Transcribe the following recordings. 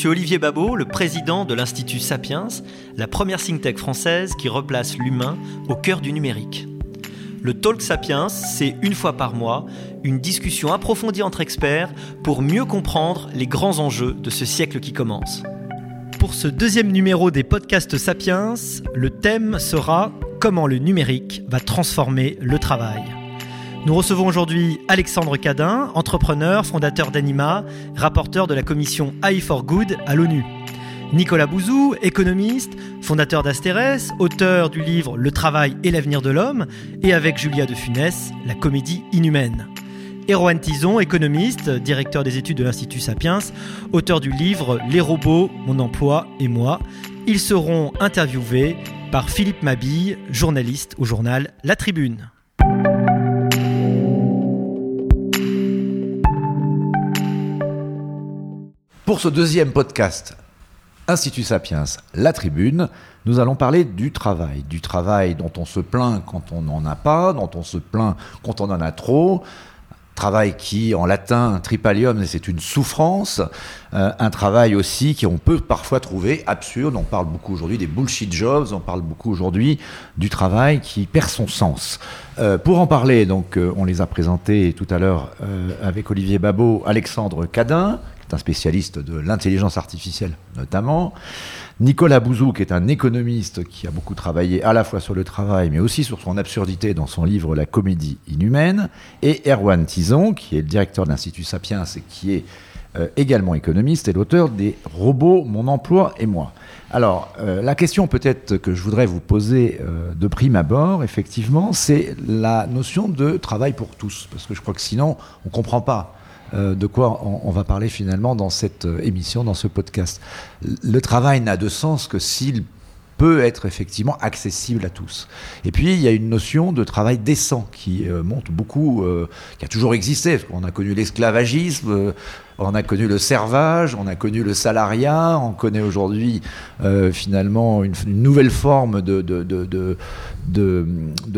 Monsieur Olivier Babot, le président de l'Institut Sapiens, la première think française qui replace l'humain au cœur du numérique. Le Talk Sapiens, c'est une fois par mois une discussion approfondie entre experts pour mieux comprendre les grands enjeux de ce siècle qui commence. Pour ce deuxième numéro des podcasts Sapiens, le thème sera Comment le numérique va transformer le travail. Nous recevons aujourd'hui Alexandre Cadin, entrepreneur, fondateur d'Anima, rapporteur de la commission AI for Good à l'ONU. Nicolas Bouzou, économiste, fondateur d'Astérès, auteur du livre Le travail et l'avenir de l'homme, et avec Julia de Funès, la comédie inhumaine. Erwan Tison, économiste, directeur des études de l'Institut Sapiens, auteur du livre Les robots, mon emploi et moi. Ils seront interviewés par Philippe Mabille, journaliste au journal La Tribune. Pour ce deuxième podcast, Institut Sapiens, La Tribune, nous allons parler du travail. Du travail dont on se plaint quand on n'en a pas, dont on se plaint quand on en a trop. Travail qui, en latin, tripalium, c'est une souffrance. Euh, un travail aussi qu'on peut parfois trouver absurde. On parle beaucoup aujourd'hui des bullshit jobs. On parle beaucoup aujourd'hui du travail qui perd son sens. Euh, pour en parler, donc, euh, on les a présentés tout à l'heure avec Olivier Babot, Alexandre Cadin, un spécialiste de l'intelligence artificielle notamment. Nicolas Bouzou, qui est un économiste qui a beaucoup travaillé à la fois sur le travail, mais aussi sur son absurdité dans son livre La comédie inhumaine. Et Erwan Tison, qui est le directeur de l'Institut Sapiens et qui est euh, également économiste et l'auteur des Robots, mon emploi et moi. Alors, euh, la question peut-être que je voudrais vous poser euh, de prime abord, effectivement, c'est la notion de travail pour tous. Parce que je crois que sinon, on ne comprend pas de quoi on, va parler finalement dans cette euh, émission, dans ce podcast. Le travail n'a de sens que s'il peut être effectivement accessible à tous. Et puis il y a une notion de travail décent qui euh, monte beaucoup, qui a toujours existé. On a connu l'esclavagisme, on a connu le servage, on a connu le salariat, on connaît aujourd'hui finalement une, nouvelle forme de,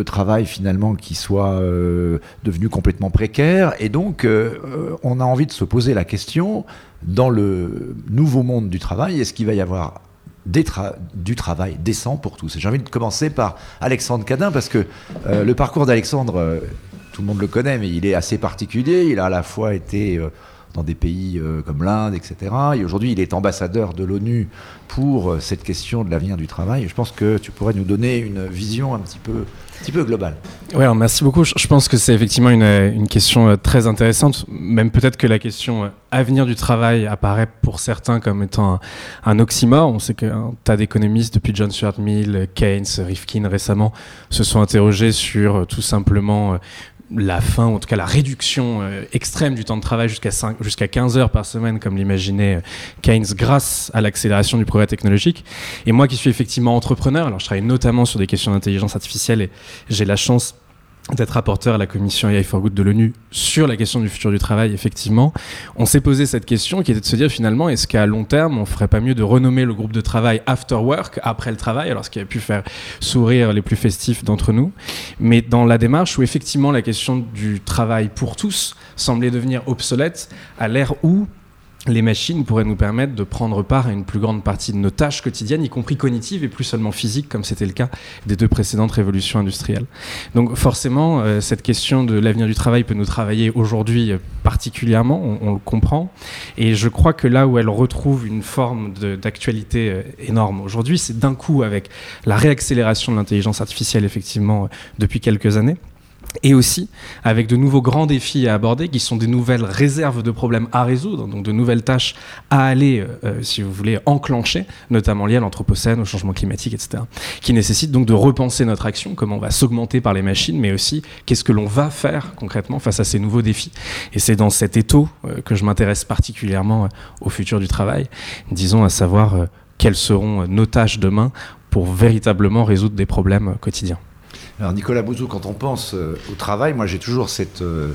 travail finalement qui soit euh, devenu complètement précaire. Et donc, euh, on a envie de se poser la question, dans le nouveau monde du travail, est-ce qu'il va y avoir du travail décent pour tous? J'ai envie de commencer par Alexandre Cadin, parce que euh, le parcours d'Alexandre, tout le monde le connaît, mais il est assez particulier. Il a à la fois été dans des pays euh, comme l'Inde, etc. Et aujourd'hui, il est ambassadeur de l'ONU pour euh, cette question de l'avenir du travail. Je pense que tu pourrais nous donner une vision un petit peu, un petit peu globale. Oui, merci beaucoup. Je pense que c'est effectivement une, une, question euh, très intéressante. Même peut-être que la question avenir du travail apparaît pour certains comme étant un, oxymore. On sait qu'un tas d'économistes, depuis John Stuart Mill, Keynes, Rifkin récemment, se sont interrogés sur tout simplement la fin, en tout cas la réduction euh, extrême du temps de travail jusqu'à jusqu'à 15 heures par semaine, comme l'imaginait euh, Keynes, grâce à l'accélération du progrès technologique. Et moi qui suis effectivement entrepreneur, alors je travaille notamment sur des questions d'intelligence artificielle et j'ai la chance d'être rapporteur à la commission AI for Good de l'ONU sur la question du futur du travail, effectivement, on s'est posé cette question qui était de se dire finalement, est-ce qu'à long terme, on ferait pas mieux de renommer le groupe de travail After Work, après le travail, alors ce qui a pu faire sourire les plus festifs d'entre nous, mais dans la démarche où effectivement la question du travail pour tous semblait devenir obsolète à l'ère où les machines pourraient nous permettre de prendre part à une plus grande partie de nos tâches quotidiennes, y compris cognitives et plus seulement physiques, comme c'était le cas des deux précédentes révolutions industrielles. Donc forcément, euh, cette question de l'avenir du travail peut nous travailler aujourd'hui euh, particulièrement, on, le comprend. Et je crois que là où elle retrouve une forme d'actualité euh, énorme aujourd'hui, c'est d'un coup avec la réaccélération de l'intelligence artificielle, effectivement, depuis quelques années et aussi avec de nouveaux grands défis à aborder qui sont des nouvelles réserves de problèmes à résoudre, donc de nouvelles tâches à aller, euh, euh, si vous voulez, enclencher, notamment liées à l'anthropocène, au changement climatique, etc., qui nécessitent donc de repenser notre action, comment on va s'augmenter par les machines, mais aussi qu'est-ce que l'on va faire concrètement face à ces nouveaux défis. Et c'est dans cet étau euh, que je m'intéresse particulièrement au futur du travail, disons à savoir quelles seront nos tâches demain pour véritablement résoudre des problèmes quotidiens. Alors Nicolas Bouzou, quand on pense euh, au travail, moi j'ai toujours cette, euh,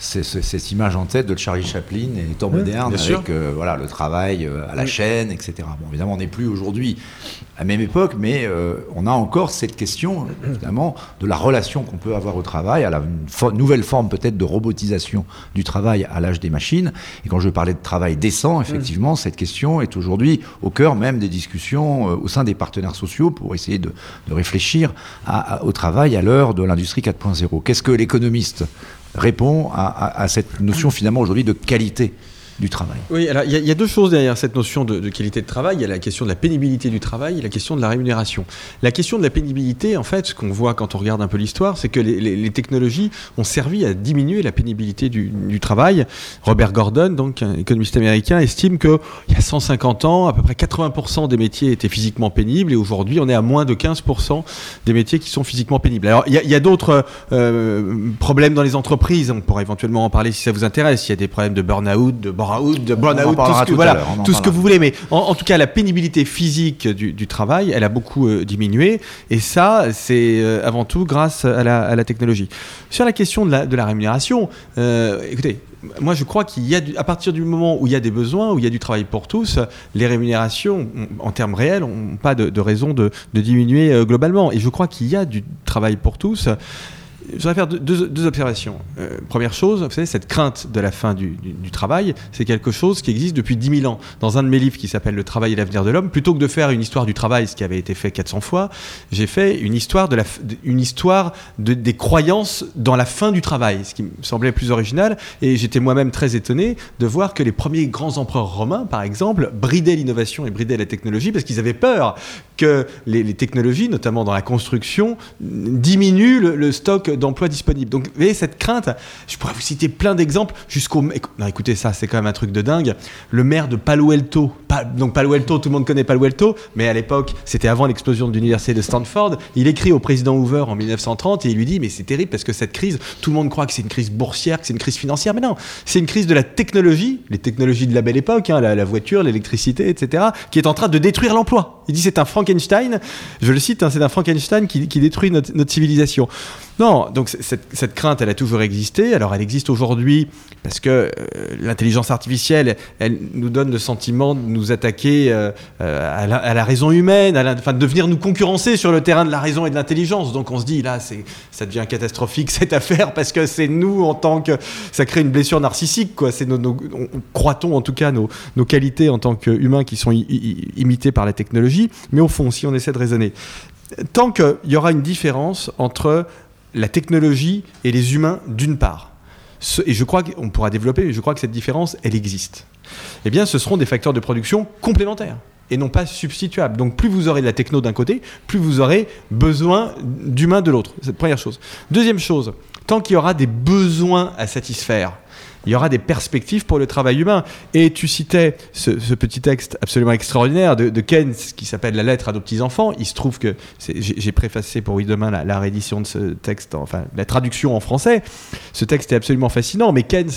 cette image en tête de Charlie Chaplin et temps moderne avec euh, voilà, le travail euh, à la chaîne, etc. Bon, évidemment, on n'est plus aujourd'hui à la même époque, mais euh, on a encore cette question, évidemment, de la relation qu'on peut avoir au travail, à la fo- nouvelle forme peut-être de robotisation du travail à l'âge des machines. Et quand je parlais de travail décent, effectivement, cette question est aujourd'hui au cœur même des discussions euh, au sein des partenaires sociaux pour essayer de, de réfléchir à- à- au travail à l'heure de l'industrie 4.0. Qu'est-ce que l'économiste répond à, cette notion finalement aujourd'hui de qualité travail Oui, alors il y, a- deux choses derrière cette notion de, qualité de travail. Il y a la question de la pénibilité du travail et la question de la rémunération. La question de la pénibilité, en fait, ce qu'on voit quand on regarde un peu l'histoire, c'est que les, technologies ont servi à diminuer la pénibilité du, travail. Robert Gordon, donc un économiste américain, estime qu'il y a 150 ans, à peu près 80% des métiers étaient physiquement pénibles et aujourd'hui, on est à moins de 15% des métiers qui sont physiquement pénibles. Alors, il y a, d'autres euh, problèmes dans les entreprises. On pourrait éventuellement en parler si ça vous intéresse. Il y a des problèmes de burn-out, de de burn-out, tout, ce que, tout voilà, tout ce vous voulez. Mais en, en tout cas, la pénibilité physique du, du travail, elle a beaucoup euh, diminué. Et ça, c'est euh, avant tout grâce à la, à la technologie. Sur la question de la, de la rémunération, euh, écoutez, moi je crois qu'il y a, du- à partir du moment où il y a des besoins, où il y a du travail pour tous, les rémunérations, on- en termes réels, n'ont pas de, de raison de, de diminuer globalement. Et je crois qu'il y a du travail pour tous. Je voudrais faire deux, observations. Euh, première chose, vous savez, cette crainte de la fin du, travail, c'est quelque chose qui existe depuis 10 000 ans. Dans un de mes livres qui s'appelle Le travail et l'avenir de l'homme, plutôt que de faire une histoire du travail, ce qui avait été fait 400 fois, j'ai fait une histoire, des croyances dans la fin du travail, ce qui me semblait plus original. Et j'étais moi-même très étonné de voir que les premiers grands empereurs romains, par exemple, bridaient l'innovation et bridaient la technologie parce qu'ils avaient peur que les, les technologies, notamment dans la construction, diminuent le, le stock d'emplois disponibles. Donc, vous voyez, cette crainte, je pourrais vous citer plein d'exemples jusqu'au. écoutez, ça, c'est quand même un truc de dingue. Le maire de Palo Alto, donc Palo Alto, tout le monde connaît Palo Alto, mais à l'époque, c'était avant l'explosion de l'université de Stanford. Il écrit au président Hoover en 1930 et il lui dit Mais c'est terrible parce que cette crise, tout le monde croit que c'est une crise boursière, que c'est une crise financière, mais non, c'est une crise de la technologie, les technologies de la belle époque, hein, la, voiture, l'électricité, etc., qui est en train de détruire l'emploi. Il dit c'est un Frankenstein, je le cite, hein, c'est un Frankenstein qui, détruit notre civilisation. Non, donc cette, crainte, elle a toujours existé. Alors elle existe aujourd'hui parce que euh, l'intelligence artificielle, elle nous donne le sentiment de nous attaquer euh, euh, à, la, raison humaine, à de venir nous concurrencer sur le terrain de la raison et de l'intelligence. Donc on se dit là, ça devient catastrophique cette affaire parce que c'est nous en tant que ça crée une blessure narcissique, quoi. Nos, nos- on- croit-on en tout cas nos, nos qualités en tant qu'humains qui sont i- i- imitées par la technologie. Mais au fond, si on essaie de raisonner, tant qu'il y aura une différence entre la technologie et les humains d'une part, et je crois qu'on pourra développer, mais je crois que cette différence, elle existe. Eh bien, ce seront des facteurs de production complémentaires et non pas substituables. Donc, plus vous aurez de la techno d'un côté, plus vous aurez besoin d'humains de l'autre. C'est la première chose. Deuxième chose, tant qu'il y aura des besoins à satisfaire, il y aura des perspectives pour le travail humain. Et tu citais ce, petit texte absolument extraordinaire de, Keynes qui s'appelle La lettre à nos petits-enfants. Il se trouve que j'ai préfacé pour Oui Demain la, la réédition de ce texte, enfin la traduction en français. Ce texte est absolument fascinant, mais Keynes,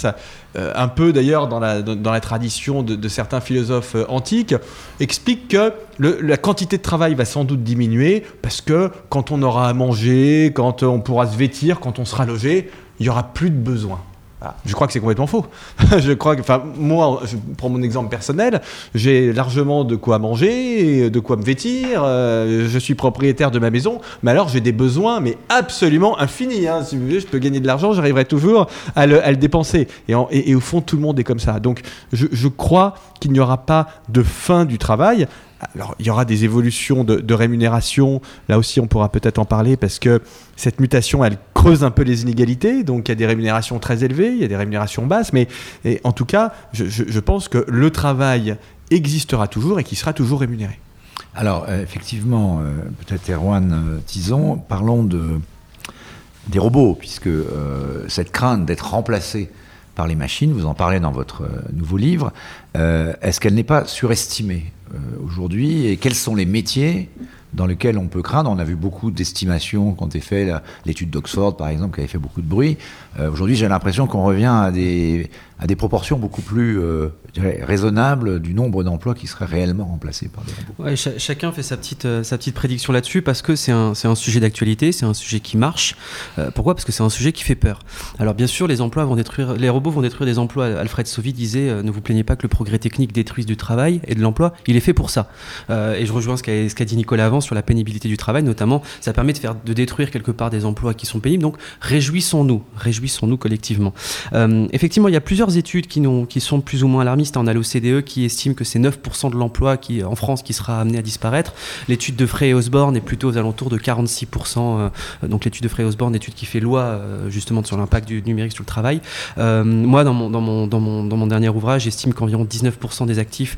euh, un peu d'ailleurs dans la, dans, la tradition de, certains philosophes euh, antiques, explique que la quantité de travail va sans doute diminuer parce que quand on aura à manger, quand on pourra se vêtir, quand on sera logé, il y aura plus de besoin. Voilà. Je crois que c'est complètement faux. je crois que, enfin, moi, je prends mon exemple personnel, j'ai largement de quoi manger, de quoi me vêtir, euh, je suis propriétaire de ma maison, mais alors j'ai des besoins, mais absolument infinis. hein. Si vous voulez, je peux gagner de l'argent, j'arriverai toujours à le, dépenser. Et, au fond, tout le monde est comme ça. Donc, je crois qu'il n'y aura pas de fin du travail. Alors, il y aura des évolutions de, rémunération. Là aussi, on pourra peut-être en parler parce que cette mutation, elle creuse un peu les inégalités. Donc, il y a des rémunérations très élevées, il y a des rémunérations basses. Mais en tout cas, je, pense que le travail existera toujours et qui sera toujours rémunéré. Alors, euh, effectivement, euh, peut-être Erwan euh, Tison, parlons de, des robots, puisque cette crainte d'être remplacé par les machines, vous en parlez dans votre nouveau livre, est-ce qu'elle n'est pas surestimée? Aujourd'hui Et quels sont les métiers dans lesquels on peut craindre? On a vu beaucoup d'estimations quand on fait la- l'étude d'Oxford, par exemple, qui avait fait beaucoup de bruit. Euh, aujourd'hui, j'ai l'impression qu'on revient à des, à des proportions beaucoup plus euh, raisonnables du nombre d'emplois qui seraient réellement remplacés par des robots. Chacun fait sa petite, euh, sa petite prédiction là-dessus parce que c'est un, un sujet d'actualité, c'est un sujet qui marche. Euh, pourquoi? Parce que c'est un sujet qui fait peur. Alors bien sûr, les emplois vont détruire, les robots vont détruire des emplois. Alfred Sauvy disait ne vous plaignez pas que le progrès technique détruise du travail et de l'emploi. Il est fait pour ça. Et je rejoins ce qu'a dit Nicolas avant sur la pénibilité du travail, notamment. Ça permet de faire de détruire quelque part des emplois qui sont pénibles. Donc réjouissons-nous, réjouissons-nous collectivement. Effectivement, il y a plusieurs études qui, sont plus ou moins alarmistes. On a l'OCDE qui estime que c'est 9% de l'emploi en France qui sera amené à disparaître. L'étude de Frey et Osborne est plutôt aux alentours de 46%. euh, donc l'étude de Frey et Osborne, étude qui fait loi euh, justement sur l'impact du numérique sur le travail. Euh, moi, dans mon, dernier ouvrage, j'estime qu'environ 19% des actifs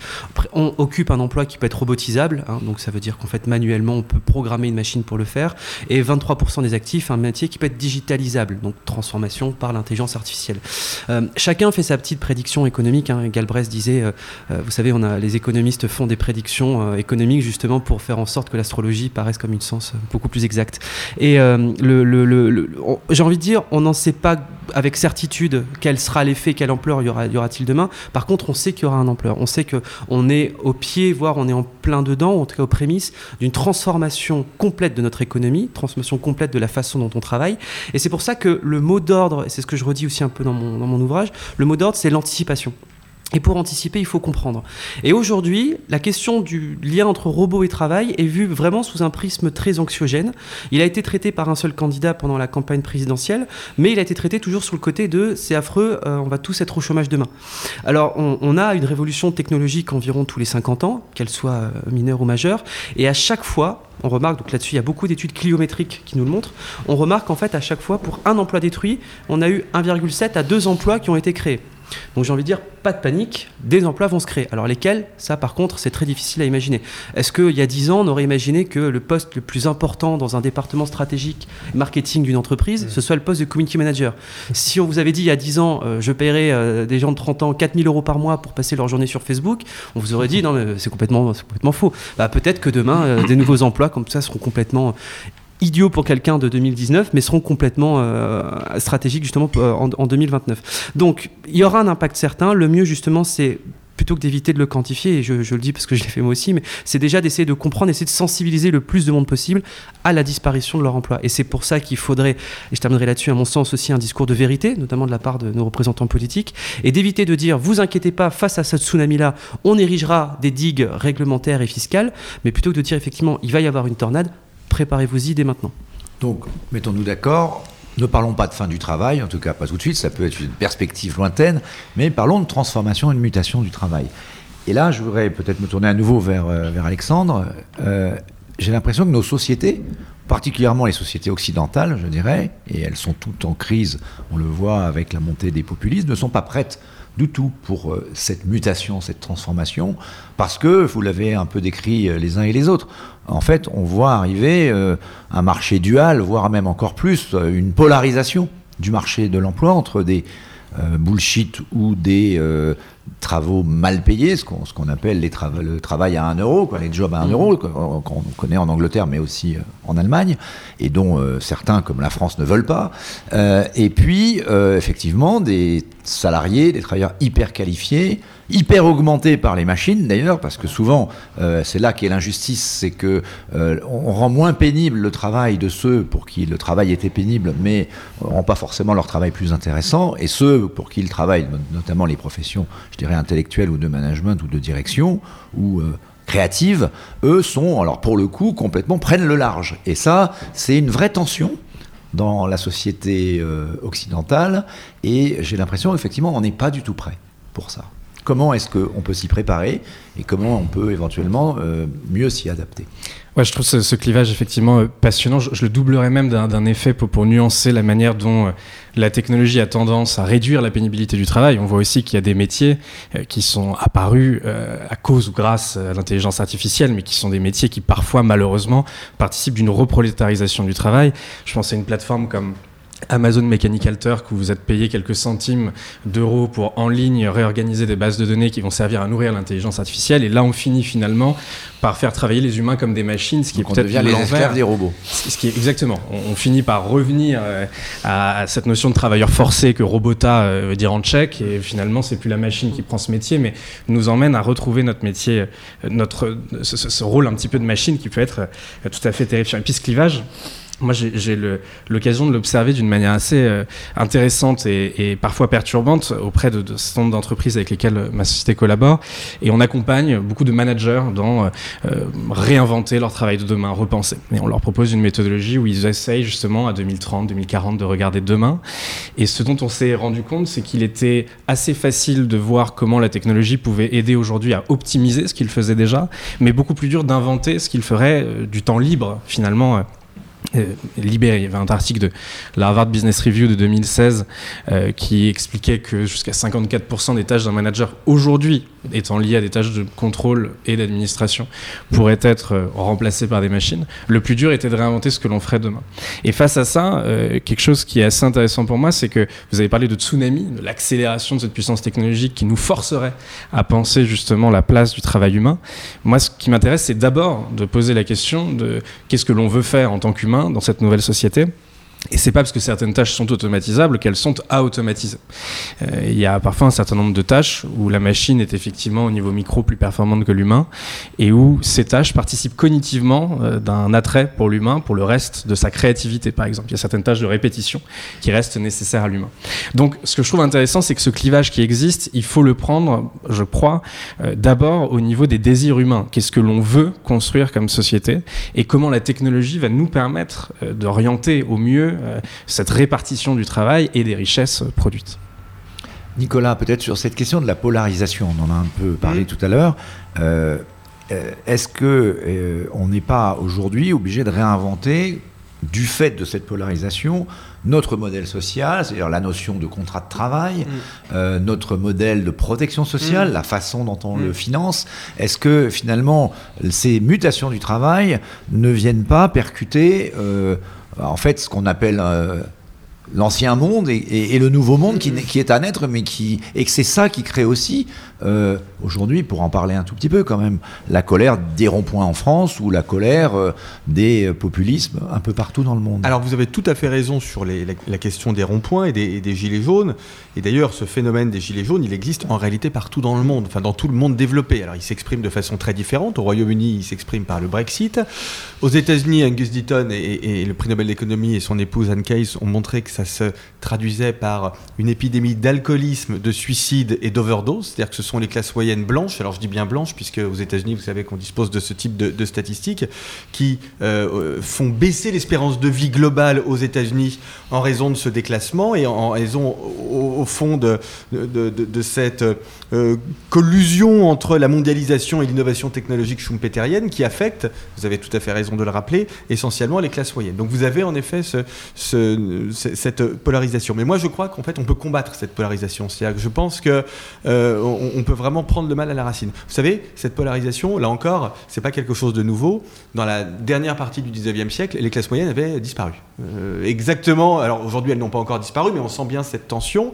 on occupe un emploi qui peut être robotisable. hein. donc ça veut dire qu'en fait, manuellement, on peut programmer une machine pour le faire. Et 23% des actifs, un métier qui peut être digitalisable. Donc transformation par l'intelligence artificielle. Chacun fait sa petite prédiction économique. Hein. Galbraith disait, euh, euh, vous savez, on a, les économistes font des prédictions euh, économiques justement pour faire en sorte que l'astrologie paraisse comme une science euh, beaucoup plus exacte. Et le, j'ai envie de dire, on n'en sait pas avec certitude quel sera l'effet, quelle ampleur y aura- y aura-t-il demain. Par contre, on sait qu'il y aura un ampleur. On sait que on est au pied, voire on est en plein dedans, en tout cas aux prémices d'une transformation complète de notre économie, transformation complète de la façon dont on travaille. Et c'est pour ça que le mot d'ordre, et c'est ce que je redis aussi un peu dans mon, dans mon ouvrage, le mot d'ordre, c'est l'anticipation. Et pour anticiper, il faut comprendre. Et aujourd'hui, la question du lien entre robot et travail est vue vraiment sous un prisme très anxiogène. Il a été traité par un seul candidat pendant la campagne présidentielle, mais il a été traité toujours sur le côté de c'est affreux, euh, on va tous être au chômage demain. Alors, on, on a une révolution technologique environ tous les 50 ans, qu'elle soit euh, mineure ou majeure, et à chaque fois, on remarque, donc là-dessus, il y a beaucoup d'études cliométriques qui nous le montrent, on remarque en fait à chaque fois, pour un emploi détruit, on a eu 1,7 à 2 emplois qui ont été créés. Donc j'ai envie de dire, pas de panique, des emplois vont se créer. Alors lesquels? Ça par contre, c'est très difficile à imaginer. Est-ce qu'il y a 10 ans, on aurait imaginé que le poste le plus important dans un département stratégique marketing d'une entreprise, ce soit le poste de community manager? Si on vous avait dit il y a 10 ans, euh, je paierais euh, des gens de 30 ans 4000 euros par mois pour passer leur journée sur Facebook, on vous aurait dit non mais c'est complètement, complètement faux. Bah, Peut-être que demain, euh, des nouveaux emplois comme ça seront complètement idiots pour quelqu'un de 2019, mais seront complètement euh, stratégiques justement euh, en, en 2029. Donc il y aura un impact certain. Le mieux justement, c'est plutôt que d'éviter de le quantifier, et je, je le dis parce que je l'ai fait moi aussi, mais c'est déjà d'essayer de comprendre, essayer de sensibiliser le plus de monde possible à la disparition de leur emploi. Et c'est pour ça qu'il faudrait, et je terminerai là-dessus, à mon sens aussi un discours de vérité, notamment de la part de nos représentants politiques, et d'éviter de dire, vous inquiétez pas, face à ce tsunami-là, on érigera des digues réglementaires et fiscales, mais plutôt que de dire effectivement, il va y avoir une tornade, préparez-vous-y dès maintenant. Donc, mettons-nous d'accord. Ne parlons pas de fin du travail, en tout cas pas tout de suite, ça peut être une perspective lointaine, mais parlons de transformation et de mutation du travail. Et là, je voudrais peut-être me tourner à nouveau vers, euh, vers Alexandre. Euh, J'ai l'impression que nos sociétés, particulièrement les sociétés occidentales, je dirais, et elles sont toutes en crise, on le voit avec la montée des populismes, ne sont pas prêtes du tout pour euh, cette mutation, cette transformation, parce que, vous l'avez un peu décrit euh, les uns et les autres, en fait, on voit arriver euh, un marché dual, voire même encore plus, une polarisation du marché de l'emploi entre des bullshit ou des travaux mal payés, ce qu'on qu'on appelle les le travail à 1 euro, quoi, les jobs à 1 euro, qu'on connaît en Angleterre, mais aussi euh, en Allemagne, et dont euh, certains, comme la France, ne veulent pas. Euh, et puis, euh, effectivement, des salariés, des travailleurs hyper qualifiés, hyper augmentés par les machines d'ailleurs, parce que souvent, c'est là qu'est l'injustice, c'est que on rend moins pénible le travail de ceux pour qui le travail était pénible, mais on rend pas forcément leur travail plus intéressant, et ceux pour qui le travail, no- notamment les professions, je dirais intellectuelles ou de management ou de direction, ou euh, créatives, eux sont, alors pour le coup, complètement prennent le large. Et ça, c'est une vraie tension dans la société euh, occidentale, et j'ai l'impression, effectivement, on n'est pas du tout prêt pour ça. Comment est-ce qu'on peut s'y préparer et comment on peut éventuellement euh, mieux s'y adapter? Ouais, je trouve ce, clivage effectivement euh, passionnant. Je, le doublerais même d'un effet pour, nuancer la manière dont euh, la technologie a tendance à réduire la pénibilité du travail. On voit aussi qu'il y a des métiers qui sont apparus à cause ou grâce à l'intelligence artificielle, mais qui sont des métiers qui parfois malheureusement participent d'une reprolétarisation du travail. Je pense à une plateforme comme Amazon Mechanical Turk où vous êtes payé quelques centimes d'euros pour en ligne réorganiser des bases de données qui vont servir à nourrir l'intelligence artificielle. Et là, on finit finalement par faire travailler les humains comme des machines, ce qui Donc est peut-être les esclaves des robots. Ce qui est exactement. On, on finit par revenir euh, à, à cette notion de travailleur forcé que Robota euh, veut dire en tchèque. Et finalement, c'est plus la machine qui prend ce métier, mais nous emmène à retrouver notre métier, euh, notre ce, ce- ce rôle un petit peu de machine qui peut être euh, tout à fait terrifiant. Et puis ce clivage. Moi, j'ai l'occasion de l'observer d'une manière assez euh, intéressante et, parfois perturbante auprès de, de ce nombre d'entreprises avec lesquelles euh, ma société collabore. Et on accompagne beaucoup de managers dans euh, réinventer leur travail de demain, repenser. Et on leur propose une méthodologie où ils essayent justement à 2030, 2040 de regarder demain. Et ce dont on s'est rendu compte, c'est qu'il était assez facile de voir comment la technologie pouvait aider aujourd'hui à optimiser ce qu'ils faisaient déjà, mais beaucoup plus dur d'inventer ce qu'ils feraient du temps libre finalement. Euh, libéré. Il y avait un article de la Harvard Business Review de 2016 euh, qui expliquait que jusqu'à 54% des tâches d'un manager aujourd'hui étant liées à des tâches de contrôle et d'administration pourraient être euh, remplacées par des machines. Le plus dur était de réinventer ce que l'on ferait demain. Et face à ça, quelque chose qui est assez intéressant pour moi, c'est que vous avez parlé de tsunami, de l'accélération de cette puissance technologique qui nous forcerait à penser justement la place du travail humain. Moi, ce qui m'intéresse, c'est d'abord de poser la question de qu'est-ce que l'on veut faire en tant qu'humain dans cette nouvelle société. Et c'est pas parce que certaines tâches sont automatisables qu'elles sont à automatiser. Euh, il y a parfois un certain nombre de tâches où la machine est effectivement au niveau micro plus performante que l'humain et où ces tâches participent cognitivement euh, d'un attrait pour l'humain, pour le reste de sa créativité par exemple. Il y a certaines tâches de répétition qui restent nécessaires à l'humain. Donc ce que je trouve intéressant, c'est que ce clivage qui existe, il faut le prendre, je crois, euh, d'abord au niveau des désirs humains. Qu'est-ce que l'on veut construire comme société et comment la technologie va nous permettre d'orienter au mieux euh, cette répartition du travail et des richesses produites. Nicolas, peut-être sur cette question de la polarisation, on en a un peu parlé Mm. tout à l'heure. Euh, euh, Est-ce que euh, on n'est pas aujourd'hui obligé de réinventer, du fait de cette polarisation, notre modèle social, c'est-à-dire la notion de contrat de travail, euh, notre modèle de protection sociale, Mm. la façon dont on Mm. le finance Est-ce que finalement ces mutations du travail ne viennent pas percuter euh, en fait ce qu'on appelle euh, l'ancien monde et, le nouveau monde qui, qui est à naître, mais qui et que c'est ça qui crée aussi euh, aujourd'hui, pour en parler un tout petit peu quand même, la colère des ronds-points en France ou la colère euh, des populismes un peu partout dans le monde. Alors vous avez tout à fait raison sur les- la, la question des ronds-points et des, et des gilets jaunes. Et d'ailleurs, ce phénomène des gilets jaunes, il existe en réalité partout dans le monde, enfin dans tout le monde développé. Alors il s'exprime de façon très différente. Au Royaume-Uni, il s'exprime par le Brexit. Aux États-Unis, Angus Deaton et, et- et le prix Nobel d'économie et son épouse Anne Case ont montré que ça se traduisait par une épidémie d'alcoolisme, de suicide et d'overdose. C'est-à-dire que ce sont les classes moyennes blanches. Alors je dis bien blanches puisque aux États-Unis, vous savez qu'on dispose de ce type de, statistiques qui euh, euh, font baisser l'espérance de vie globale aux États-Unis en raison de ce déclassement et en, raison au, fond de, cette euh, collusion entre la mondialisation et l'innovation technologique schumpeterienne qui affecte, vous avez tout à fait raison de le rappeler, essentiellement les classes moyennes. Donc vous avez en effet ce- ce- ce- cette polarisation. Mais moi je crois qu'en fait on peut combattre cette polarisation. C'est-à-dire que je pense que on peut vraiment prendre le mal à la racine. Vous savez, cette polarisation, là encore, c'est pas quelque chose de nouveau. Dans la dernière partie du 19e siècle, les classes moyennes avaient disparu. Euh, exactement. Alors aujourd'hui, elles n'ont pas encore disparu, mais on sent bien cette tension.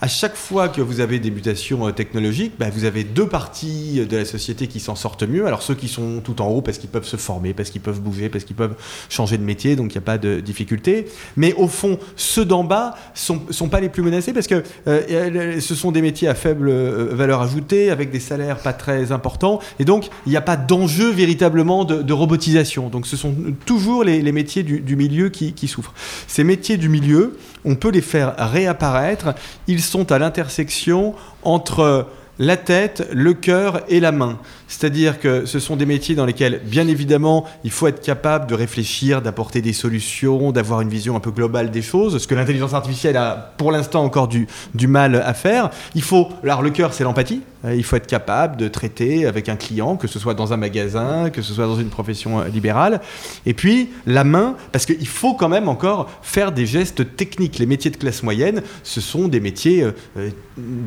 À chaque fois que vous avez des mutations euh, technologiques, bah, vous avez deux parties de la société qui s'en sortent mieux. Alors ceux qui sont tout en haut parce qu'ils peuvent se former, parce qu'ils peuvent bouger, parce qu'ils peuvent changer de métier, donc il n'y a pas de difficulté. Mais au fond, ceux d'en bas sont, sont pas les plus menacés parce que euh, ce sont des métiers à faible euh, valeur ajoutée, avec des salaires pas très importants, et donc il n'y a pas d'enjeu véritablement de, robotisation. Donc ce sont toujours les, métiers du, milieu qui souffrent. Ces métiers du milieu, on peut les faire réapparaître. Ils sont à l'intersection entre la tête, le cœur et la main. C'est-à-dire que ce sont des métiers dans lesquels, bien évidemment, il faut être capable de réfléchir, d'apporter des solutions, d'avoir une vision un peu globale des choses, ce que l'intelligence artificielle a pour l'instant encore du, mal à faire. Il faut, alors le cœur, c'est l'empathie. Euh, Il faut être capable de traiter avec un client, que ce soit dans un magasin, que ce soit dans une profession euh, libérale. Et puis, la main, parce qu'il faut quand même encore faire des gestes techniques. Les métiers de classe moyenne, ce sont des métiers euh,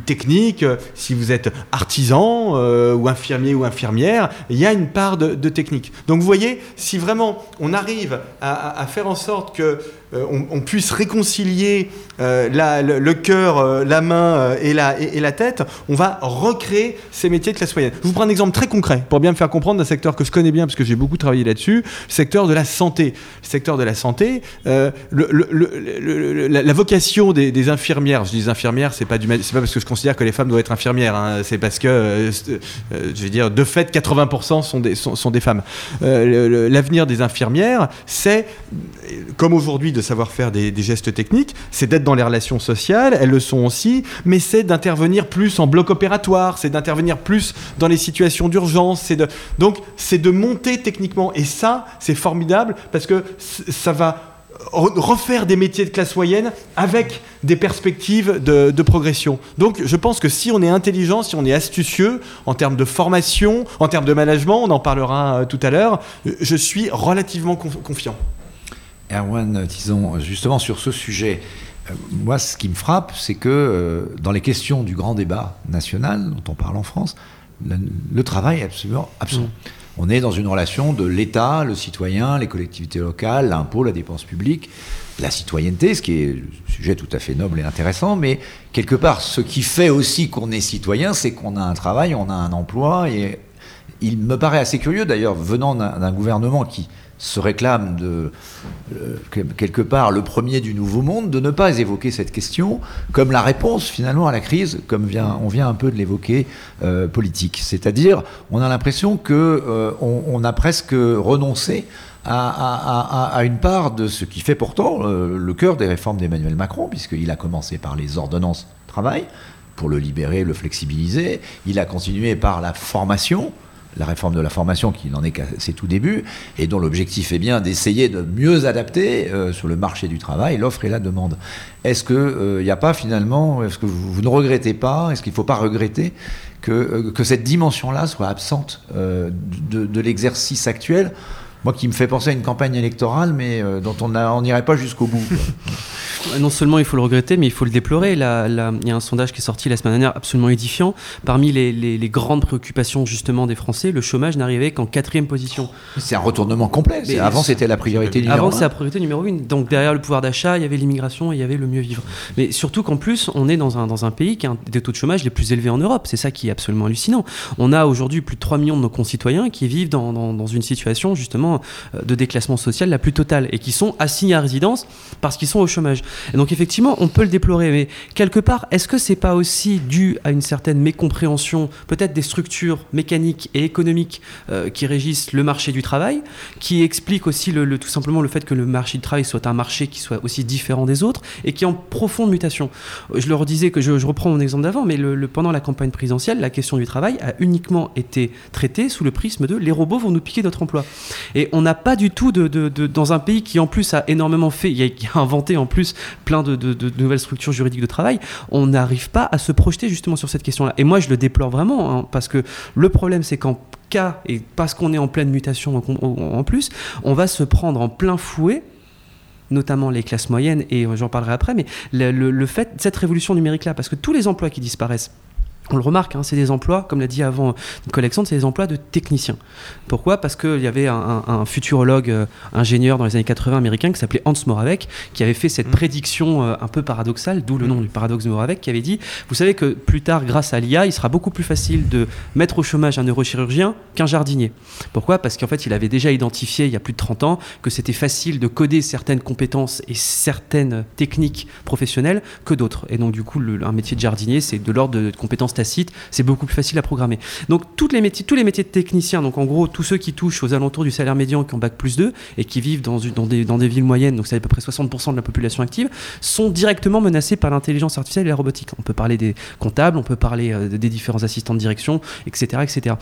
techniques. Si vous êtes artisan ou infirmier ou infirmière, il y a une part de, technique. Donc vous voyez, si vraiment on arrive à faire en sorte que euh, on, puisse réconcilier euh, le, cœur, euh, la main et la, tête, on va recréer ces métiers de classe moyenne. Je vous prends un exemple très concret pour bien me faire comprendre d'un secteur que je connais bien parce que j'ai beaucoup travaillé là-dessus, le secteur de la santé. Le secteur de la santé, la, vocation des, infirmières, je dis infirmières, c'est pas, du, pas parce que je considère que les femmes doivent être infirmières, hein, c'est parce que, je vais dire, de fait, 80% sont des, sont, des femmes. L'avenir des infirmières, c'est, comme aujourd'hui, de savoir faire des, gestes techniques, c'est d'être dans les relations sociales, elles le sont aussi, mais c'est d'intervenir plus en bloc opératoire, c'est d'intervenir plus dans les situations d'urgence, c'est de donc c'est de monter techniquement et ça c'est formidable parce que ça va refaire des métiers de classe moyenne avec des perspectives de, progression. Donc je pense que si on est intelligent, si on est astucieux en termes de formation, en termes de management, on en parlera euh, tout à l'heure, je suis relativement confiant. Erwan Tison, justement sur ce sujet, euh, moi ce qui me frappe, c'est que euh, dans les questions du grand débat national dont on parle en France, le, travail est absolument absent. Mm. On est dans une relation de l'État, le citoyen, les collectivités locales, l'impôt, la dépense publique, la citoyenneté, ce qui est un sujet tout à fait noble et intéressant, mais quelque part, ce qui fait aussi qu'on est citoyen, c'est qu'on a un travail, on a un emploi, et il me paraît assez curieux d'ailleurs, venant d'un gouvernement qui se réclame de euh, quelque part le premier du nouveau monde, de ne pas évoquer cette question comme la réponse finalement à la crise, comme vient, on vient un peu de l'évoquer, euh, politique. C'est-à-dire, on a l'impression que euh, on, a presque renoncé à, à, une part de ce qui fait pourtant le cœur des réformes d'Emmanuel Macron, puisqu'il a commencé par les ordonnances travail pour le libérer, le flexibiliser. Il a continué par la formation la réforme de la formation qui n'en est qu'à ses tout débuts et dont l'objectif est bien d'essayer de mieux adapter euh, sur le marché du travail l'offre et la demande. Est-ce qu'il n'y euh, a pas finalement, est-ce que vous, ne regrettez pas, est-ce qu'il ne faut pas regretter que, euh, que cette dimension-là soit absente de l'exercice actuel moi qui me fait penser à une campagne électorale, mais dont on n'irait pas jusqu'au bout. non seulement il faut le regretter, mais il faut le déplorer. il y a un sondage qui est sorti la semaine dernière absolument édifiant. Parmi les, grandes préoccupations justement des Français, le chômage n'arrivait qu'en quatrième position. C'est un retournement complet. avant, c'était la priorité numéro Avant, c'est la priorité numéro une. Donc derrière le pouvoir d'achat, il y avait l'immigration et il y avait le mieux vivre. Mais surtout qu'en plus, on est dans un, dans un pays qui a des taux de chômage les plus élevés en Europe. C'est ça qui est absolument hallucinant. On a aujourd'hui plus de 3 millions de nos concitoyens qui vivent dans, dans une situation justement euh, de déclassement social la plus totale et qui sont assignés à résidence parce qu'ils sont au chômage. Et donc effectivement, on peut le déplorer, mais quelque part, est-ce que c'est pas aussi dû à une certaine mécompréhension, peut-être des structures mécaniques et économiques euh, qui régissent le marché du travail, qui explique aussi le, tout simplement le fait que le marché du travail soit un marché qui soit aussi différent des autres et qui est en profonde mutation? Je leur disais que je, reprends mon exemple d'avant, mais le, pendant la campagne présidentielle, la question du travail a uniquement été traitée sous le prisme de les robots vont nous piquer notre emploi. Et on n'a pas du tout de, dans un pays qui en plus a énormément fait, qui a inventé en plus plein de, nouvelles structures juridiques de travail, on n'arrive pas à se projeter justement sur cette question-là. Et moi, je le déplore vraiment, hein, parce que le problème, c'est qu'en cas, et parce qu'on est en pleine mutation en, plus, on va se prendre en plein fouet notamment les classes moyennes, et j'en parlerai après, mais le, le fait, cette révolution numérique-là, parce que tous les emplois qui disparaissent, on le remarque, hein, c'est des emplois, comme l'a dit avant Nicole Alexandre, c'est des emplois de techniciens. Pourquoi? Parce qu'il y avait un, futurologue euh, ingénieur dans les années 80 américain qui s'appelait Hans Moravec, qui avait fait cette mm. prédiction euh, un peu paradoxale, d'où le nom du paradoxe de Moravec, qui avait dit Vous savez que plus tard, grâce à l'IA, il sera beaucoup plus facile de mettre au chômage un neurochirurgien qu'un jardinier. Pourquoi? Parce qu'en fait, il avait déjà identifié il y a plus de 30 ans que c'était facile de coder certaines compétences et certaines techniques professionnelles que d'autres. Et donc, du coup, un métier de jardinier, c'est de l'ordre de compétences c'est beaucoup plus facile à programmer. Donc toutes les métiers, tous les métiers de techniciens, donc en gros tous ceux qui touchent aux alentours du salaire médian qui ont bac plus 2 et qui vivent dans, des, villes moyennes, donc c'est à peu près 60% de la population active, sont directement menacés par l'intelligence artificielle et la robotique. On peut parler des comptables, on peut parler euh, des différents assistants de direction, etc. etc.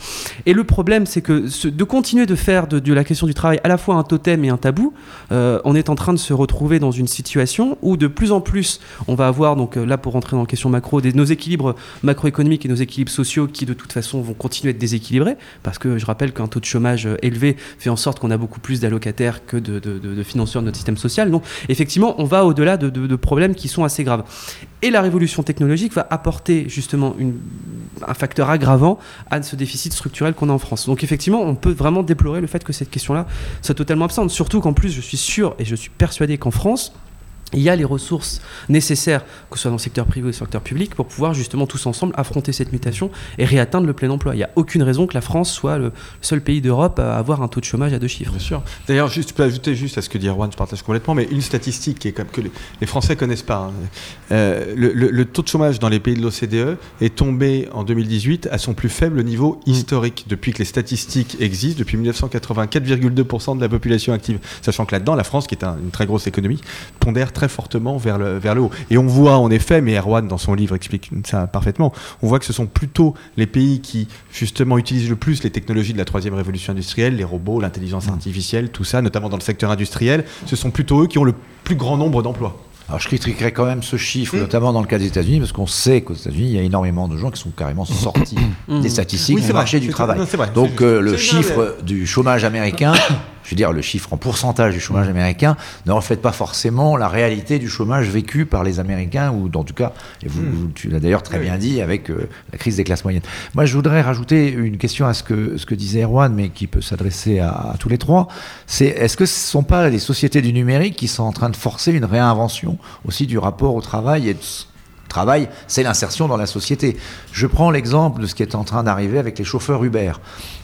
Et le problème, c'est que de continuer de faire de, la question du travail à la fois un totem et un tabou, euh, on est en train de se retrouver dans une situation où de plus en plus on va avoir, donc euh, là pour rentrer dans la question macro, nos équilibres macroéconomiques économiques et nos équilibres sociaux qui de toute façon vont continuer à être déséquilibrés, parce que je rappelle qu'un taux de chômage euh, élevé fait en sorte qu'on a beaucoup plus d'allocataires que de, de, de, financeurs de notre système social. Donc effectivement, on va au-delà de, de, problèmes qui sont assez graves. Et la révolution technologique va apporter justement une, un facteur aggravant à ce déficit structurel qu'on a en France. Donc effectivement, on peut vraiment déplorer le fait que cette question-là soit totalement absente. Surtout qu'en plus, je suis sûr et je suis persuadé qu'en France, il y a les ressources nécessaires, que ce soit dans le secteur privé ou le secteur public, pour pouvoir justement tous ensemble affronter cette mutation et réatteindre le plein emploi. Il n'y a aucune raison que la France soit le seul pays d'Europe à avoir un taux de chômage à deux chiffres. Bien sûr. D'ailleurs, juste, tu peux ajouter juste à ce que dit Erwan, je partage complètement, mais une statistique qui est que les, Français connaissent pas. Hein. Euh, le, taux de chômage dans les pays de l'OCDE est tombé en 2018 à son plus faible niveau historique depuis que les statistiques existent, depuis 1980, 4,2% de la population active. Sachant que là-dedans, la France, qui est une très grosse économie, pondère très fortement vers le, vers le haut. Et on voit en effet, mais Erwan dans son livre explique ça parfaitement, on voit que ce sont plutôt les pays qui justement utilisent le plus les technologies de la troisième révolution industrielle, les robots, l'intelligence mmh. artificielle, tout ça, notamment dans le secteur industriel, ce sont plutôt eux qui ont le plus grand nombre d'emplois. Alors je critiquerais quand même ce chiffre, mmh. notamment dans le cas des États-Unis, parce qu'on sait qu'aux États-Unis, il y a énormément de gens qui sont carrément sortis mmh. des statistiques du marché du travail. Donc euh, le chiffre du chômage américain je veux dire, le chiffre en pourcentage du chômage américain ne reflète pas forcément la réalité du chômage vécu par les Américains, ou en tout cas, et vous, hmm. tu l'as d'ailleurs très bien dit, avec euh, la crise des classes moyennes. Moi, je voudrais rajouter une question à ce que, ce que disait Erwan, mais qui peut s'adresser à, tous les trois. C'est est-ce que ce ne sont pas les sociétés du numérique qui sont en train de forcer une réinvention aussi du rapport au travail et travail, c'est l'insertion dans la société. Je prends l'exemple de ce qui est en train d'arriver avec les chauffeurs Uber,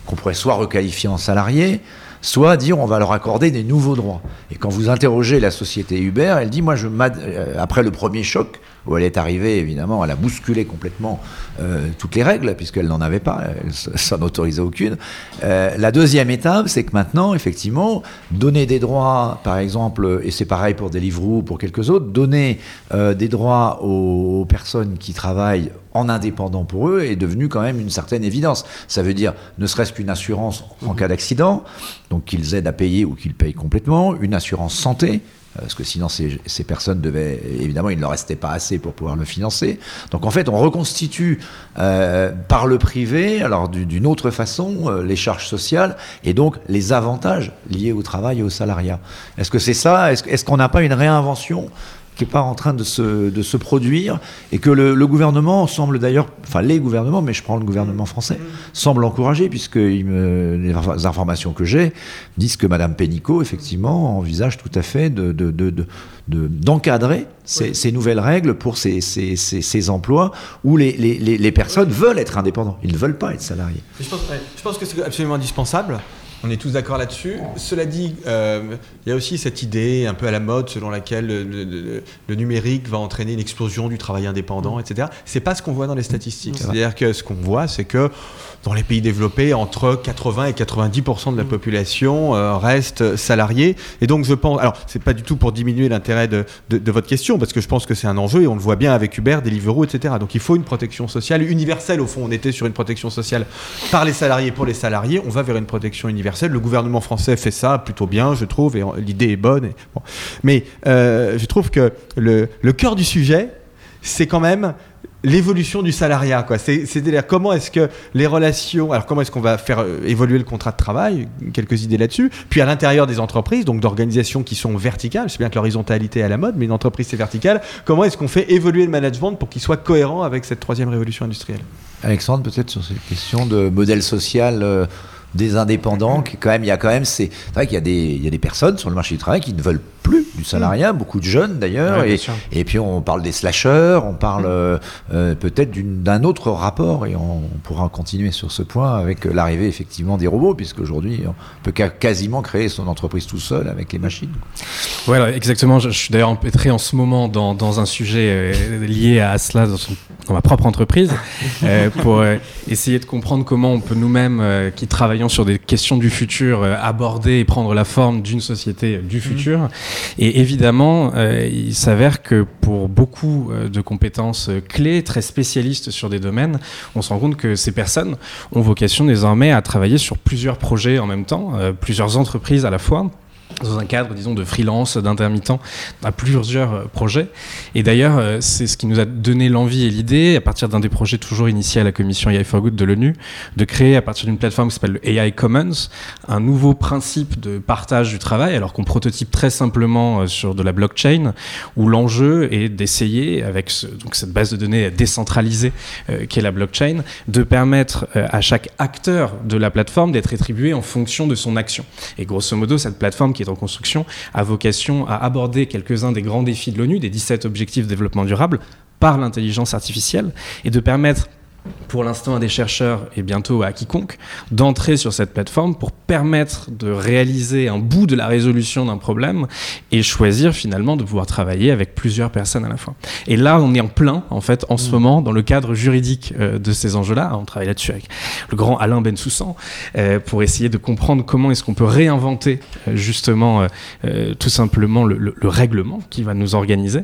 qu'on pourrait soit requalifier en salariés, soit dire on va leur accorder des nouveaux droits. Et quand vous interrogez la société Uber, elle dit moi je euh, après le premier choc où elle est arrivée évidemment, elle a bousculé complètement euh, toutes les règles puisqu'elle n'en avait pas, elle s'en autorisait aucune. Euh, la deuxième étape, c'est que maintenant effectivement donner des droits, par exemple, et c'est pareil pour Deliveroo, pour quelques autres, donner des droits aux personnes qui travaillent en indépendant pour eux est devenu quand même une certaine évidence. Ça veut dire ne serait-ce qu'une assurance en cas d'accident, donc qu'ils aident à payer ou qu'ils payent complètement, une assurance santé, euh, parce que sinon ces, personnes devaient, évidemment, il ne leur restait pas assez pour pouvoir le financer. Donc en fait, on reconstitue euh, par le privé, alors d'une autre façon, euh, les charges sociales et donc les avantages liés au travail et au salariat. Est-ce que c'est ça? Est-ce qu'on n'a pas une réinvention? Qui n'est pas en train de se, de se produire et que le, gouvernement semble d'ailleurs, enfin les gouvernements, mais je prends le gouvernement français, semble encourager puisque les informations que j'ai disent que Madame Pénicaud, effectivement, envisage tout à fait de, de, de, d'encadrer ces, ces, nouvelles règles pour ces, ces, ces emplois où les, les, les, personnes veulent être indépendants. Ils ne veulent pas être salariés. Je pense, je pense que c'est absolument indispensable. On est tous d'accord là-dessus. Cela dit, euh, il y a aussi cette idée un peu à la mode selon laquelle le, numérique va entraîner une explosion du travail indépendant, etc. C'est pas ce qu'on voit dans les statistiques. C'est-à-dire que ce qu'on voit, c'est que dans les pays développés, entre 80 et 90% de la mm. population euh, reste salariée. Et donc, je pense. Alors, c'est pas du tout pour diminuer l'intérêt de, de, votre question, parce que je pense que c'est un enjeu et on le voit bien avec Uber, Deliveroo, etc. Donc, il faut une protection sociale universelle. Au fond, on était sur une protection sociale par les salariés pour les salariés. On va vers une protection universelle. Le gouvernement français fait ça plutôt bien, je trouve, et l'idée est bonne. Mais euh, je trouve que le, cœur du sujet, c'est quand même l'évolution du salariat. C'est-à-dire comment est-ce que les relations, alors comment est-ce qu'on va faire euh, évoluer le contrat de travail, quelques idées là-dessus, puis à l'intérieur des entreprises, donc d'organisations qui sont verticales, c'est bien que l'horizontalité est à la mode, mais une entreprise c'est vertical, comment est-ce qu'on fait évoluer le management pour qu'il soit cohérent avec cette troisième révolution industrielle? Alexandre, peut-être sur cette question de modèle social euh, des indépendants, qui quand même, il y a quand même, c'est vrai qu'il y a, des, il y a des personnes sur le marché du travail qui ne veulent plus du salariat, mm. beaucoup de jeunes d'ailleurs, et, et, puis on parle des slasheurs, on parle mm. euh, euh, peut-être d'un autre rapport, et on, pourra continuer sur ce point avec l'arrivée effectivement des robots, puisque aujourd'hui on peut quasiment créer son entreprise tout seul avec les machines. Voilà, exactement. Je, suis d'ailleurs empêtré en ce moment dans, dans un sujet euh, lié à cela dans, dans, ma propre entreprise, pour essayer de comprendre comment on peut nous-mêmes, qui travaillons sur des questions du futur, aborder et prendre la forme d'une société du mm. futur. Et évidemment, euh, il s'avère que pour beaucoup euh, de compétences euh, clés, très spécialistes sur des domaines, on se rend compte que ces personnes ont vocation désormais à travailler sur plusieurs projets en même temps, plusieurs entreprises à la fois. Dans un cadre, disons, de freelance, d'intermittent, à plusieurs euh, projets. Et d'ailleurs, euh, c'est ce qui nous a donné l'envie et l'idée, à partir d'un des projets toujours initiés à la commission AI for Good de l'ONU, de créer, à partir d'une plateforme qui s'appelle le AI Commons, un nouveau principe de partage du travail, alors qu'on prototype très simplement euh, sur de la blockchain, où l'enjeu est d'essayer, avec donc cette base de données décentralisée euh, qu'est la blockchain, de permettre à chaque acteur de la plateforme d'être rétribué en fonction de son action. Et grosso modo, cette plateforme qui est en construction a vocation à aborder quelques-uns des grands défis de l'ONU, des 17 objectifs de développement durable, par l'intelligence artificielle, et de permettre pour l'instant à des chercheurs et bientôt à quiconque d'entrer sur cette plateforme pour permettre de réaliser un bout de la résolution d'un problème et choisir finalement de pouvoir travailler avec plusieurs personnes à la fois. Et là, on est en plein en fait en ce moment dans le cadre juridique euh, de ces enjeux-là. On travaille là-dessus avec le grand Alain Bensoussan euh, pour essayer de comprendre comment est-ce qu'on peut réinventer euh, justement euh, tout simplement le, le- le règlement qui va nous organiser.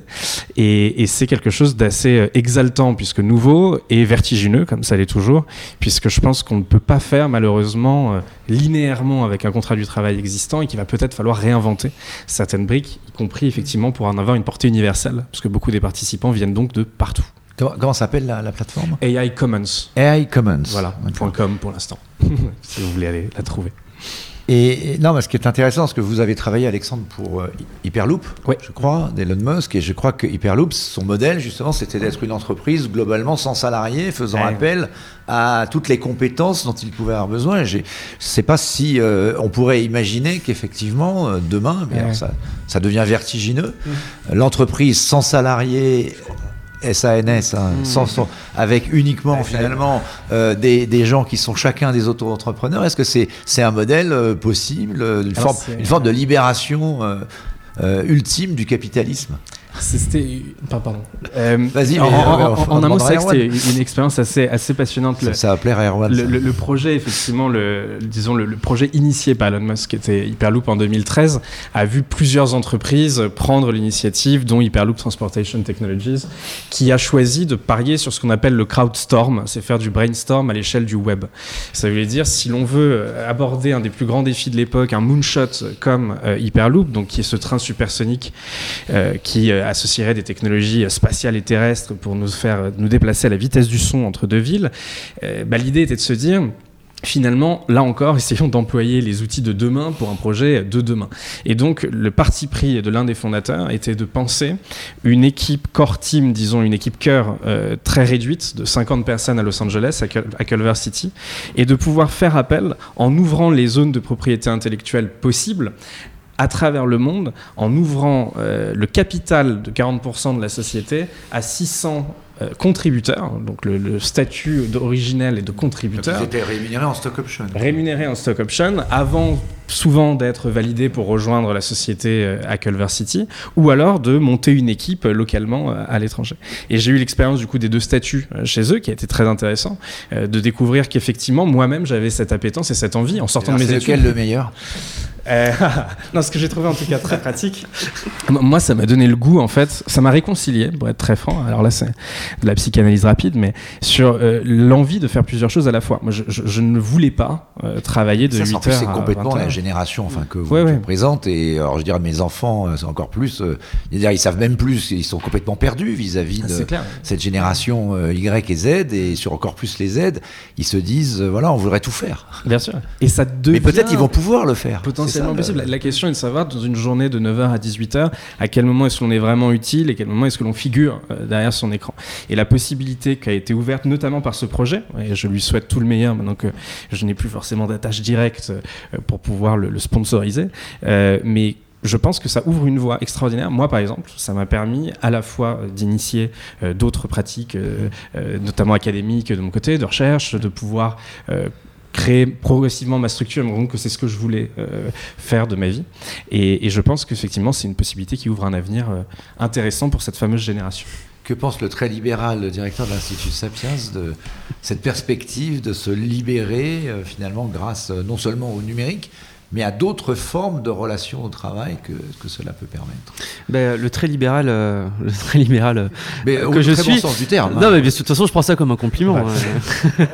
Et, et c'est quelque chose d'assez exaltant puisque nouveau et vertigineux comme ça l'est toujours, puisque je pense qu'on ne peut pas faire malheureusement euh, linéairement avec un contrat du travail existant et qu'il va peut-être falloir réinventer certaines briques, y compris effectivement pour en avoir une portée universelle, parce que beaucoup des participants viennent donc de partout. Comment, comment s'appelle la, la plateforme? AI Commons. AI Commons. Voilà. .com pour l'instant, si vous voulez aller la trouver. Et, non, mais ce qui est intéressant, c'est que vous avez travaillé, Alexandre, pour euh, Hyperloop, Ouais. je crois, d'Elon Musk, et je crois que Hyperloop, son modèle, justement, c'était d'être une entreprise globalement sans salariés, faisant Ouais. appel à toutes les compétences dont il pouvait avoir besoin. Et Je ne sais pas si euh, on pourrait imaginer qu'effectivement, euh, demain, mais Ouais. alors ça, ça devient vertigineux, l'entreprise sans salariés. SANS, hein, sans, sans- avec uniquement finalement euh, des, des gens qui sont chacun des auto-entrepreneurs. Est-ce que c'est un modèle euh, possible, euh, une, Alors, forme, c'est- une forme de libération euh, ultime du capitalisme? C'était. Pardon. Euh, Vas-y, en, euh, en- un mot, c'est c'était une expérience assez, assez passionnante. Le- Ça, va plaire à Erwan. Le, le- le projet, effectivement, le, disons le, le projet initié par Elon Musk, qui était Hyperloop en 2013, a vu plusieurs entreprises prendre l'initiative, dont Hyperloop Transportation Technologies, qui a choisi de parier sur ce qu'on appelle le crowdstorm, c'est faire du brainstorm à l'échelle du web. Ça veut dire, si l'on veut euh, aborder un des plus grands défis de l'époque, un moonshot comme euh, Hyperloop, donc qui est ce train supersonique euh, qui euh, associerait des technologies spatiales et terrestres pour nous faire nous déplacer à la vitesse du son entre deux villes, euh, bah, l'idée était de se dire Finalement, là encore, essayons d'employer les outils de demain pour un projet de demain. Et donc, le parti pris de l'un des fondateurs était de penser une équipe core team, disons une équipe cœur euh, très réduite de 50 personnes à Los Angeles, à Culver City, et de pouvoir faire appel, en ouvrant les zones de propriété intellectuelle possibles, à travers le monde, en ouvrant euh, le capital de 40% de la société à 600 euh, contributeurs, donc le, le statut originel et de contributeur Vous étiez rémunéré en stock option. rémunérés en stock option avant souvent d'être validés pour rejoindre la société euh, à Culver City ou alors de monter une équipe euh, localement euh, à l'étranger. Et j'ai eu l'expérience du coup des deux statuts euh, chez eux qui a été très intéressant euh, de découvrir qu'effectivement moi-même j'avais cette appétence et cette envie en sortant de mes études. lequel le meilleur? Euh, non, ce que j'ai trouvé en tout cas très pratique. Moi, ça m'a donné le goût, en fait, ça m'a réconcilié, pour être très franc. Alors là, c'est de la psychanalyse rapide, mais sur euh, l'envie de faire plusieurs choses à la fois. Moi, je, je- je ne voulais pas euh, travailler de Ça, 8 c'est en heures c'est à complètement 20 la génération enfin, que vous Ouais, ouais. présente. Et alors, je dirais, mes enfants, c'est encore plus. euh, ils savent même plus, ils sont complètement perdus vis-à-vis Ah, de clair. cette génération euh, Y et Z. Et sur encore plus les Z, ils se disent, euh, voilà, on voudrait tout faire. Bien sûr. Et ça devient Mais peut-être ils vont pouvoir le faire. potentiellement Possible. le- La, la question est de savoir, dans une journée de 9h à 18h, à quel moment est-ce qu'on est vraiment utile et quel moment est-ce que l'on figure euh, derrière son écran. Et la possibilité qui a été ouverte notamment par ce projet, et je lui souhaite tout le meilleur maintenant que je n'ai plus forcément d'attache directe euh, pour pouvoir le, le sponsoriser, euh, mais je pense que ça ouvre une voie extraordinaire. Moi, par exemple, ça m'a permis à la fois d'initier euh, d'autres pratiques, euh, euh, notamment académiques de mon côté, de recherche, de pouvoir créer progressivement ma structure et me rendre compte que c'est ce que je voulais euh, faire de ma vie. Et, je pense qu'effectivement, c'est une possibilité qui ouvre un avenir euh, intéressant pour cette fameuse génération. Que pense le très libéral le directeur de l'Institut Sapiens de cette perspective de se libérer euh, finalement grâce non seulement au numérique, mais à d'autres formes de relations au travail que, que cela peut permettre. Ben, le très libéral, euh, le très libéral euh, Mais que au je très suis. bon sens du terme. Non, hein. mais de toute façon, je prends ça comme un compliment. hein.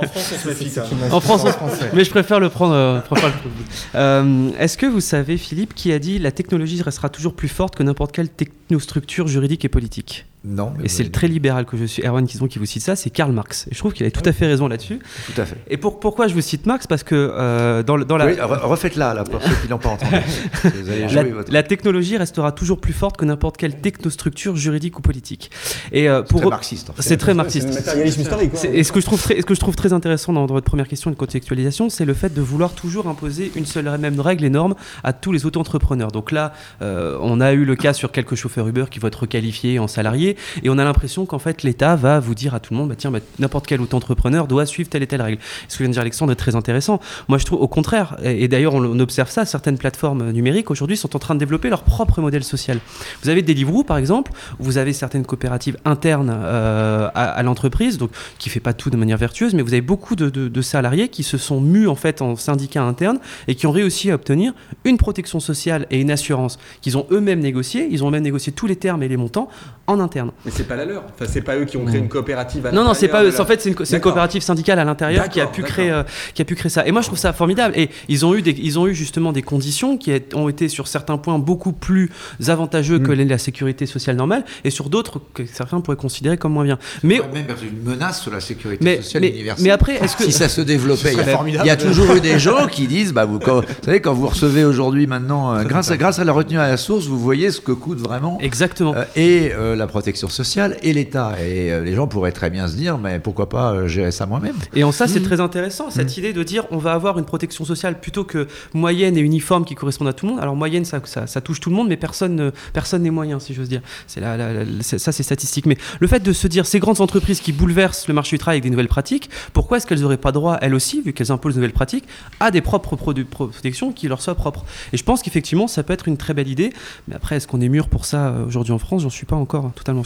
En France, on- mais je préfère le prendre. euh, je préfère le prendre. Euh, Est-ce que vous savez, Philippe, qui a dit la technologie restera toujours plus forte que n'importe quelle technostructure juridique et politique? Non, mais Et c'est le très libéral que je suis, Erwan Kizon, qui vous cite ça, c'est Karl Marx. Et je trouve qu'il a tout à fait raison là-dessus. Tout à fait. Et pour, pourquoi je vous cite Marx? Parce que euh, dans, la, Oui, re- refaites-la là pour ceux qui l'ont pas entendu. Vous allez La, jouer votre. la technologie restera toujours plus forte que n'importe quelle technostructure juridique ou politique. Et euh, pour très marxiste. en fait. c'est très marxiste. matérialisme historique. C'est- Et ce que je trouve très, ce que je trouve très intéressant dans votre première question de contextualisation, c'est le fait de vouloir toujours imposer une seule et même règle et norme à tous les auto-entrepreneurs. Donc là, euh, on a eu le cas sur quelques chauffeurs Uber qui vont être requalifiés en salariés, et on a l'impression qu'en fait l'État va vous dire à tout le monde, bah, tiens, bah, n'importe quel auto-entrepreneur doit suivre telle et telle règle. Ce que vient de dire Alexandre est très intéressant. Moi, je trouve au contraire, et, d'ailleurs on, observe ça, certaines plateformes numériques aujourd'hui sont en train de développer leur propre modèle social. Vous avez Deliveroo par exemple, vous avez certaines coopératives internes euh, à, l'entreprise, donc qui fait pas tout de manière vertueuse, mais vous avez beaucoup de, salariés qui se sont mus en fait en syndicats internes et qui ont réussi à obtenir une protection sociale et une assurance qu'ils ont eux-mêmes négocié. Ils ont même négocié tous les termes et les montants en interne. Mais c'est pas la leur. Enfin, c'est pas eux qui ont créé une coopérative. À Non, non, c'est pas eux. En fait, c'est une, coopérative syndicale à l'intérieur qui a pu créer, euh, qui a pu créer ça. Et moi, je trouve ça formidable. Et ils ont eu, des, ils ont eu justement des conditions qui ont été sur certains points beaucoup plus avantageux Mm. que les- la sécurité sociale normale, et sur d'autres que certains pourraient considérer comme moins bien. Mais, même une menace sur la sécurité mais, sociale mais, universelle. mais après, est-ce que si ça se développait, il y, a, y toujours eu des gens qui disent, bah vous, quand, vous savez, quand vous recevez aujourd'hui maintenant, euh, grâce à, grâce à la retenue à la source, vous voyez ce que coûte vraiment exactement. euh, et euh, la protection sociale et l'État. Et euh, les gens pourraient très bien se dire, mais pourquoi pas euh, gérer ça moi-même Et en ça, c'est Mm. très intéressant, cette idée de dire on va avoir une protection sociale plutôt que moyenne et uniforme qui correspondent à tout le monde. Alors, moyenne, ça, ça, ça touche tout le monde, mais personne ne- personne n'est moyen, si j'ose dire. C'est la- la- la- c'est- ça, c'est statistique. Mais le fait de se dire ces grandes entreprises qui bouleversent le marché du travail avec des nouvelles pratiques, pourquoi est-ce qu'elles n'auraient pas droit, elles aussi, vu qu'elles imposent de nouvelles pratiques, à des propres protections qui leur soient propres? Et je pense qu'effectivement, ça peut être une très belle idée. Mais après, est-ce qu'on est mûr pour ça euh, aujourd'hui en France? J'en suis pas encore totalement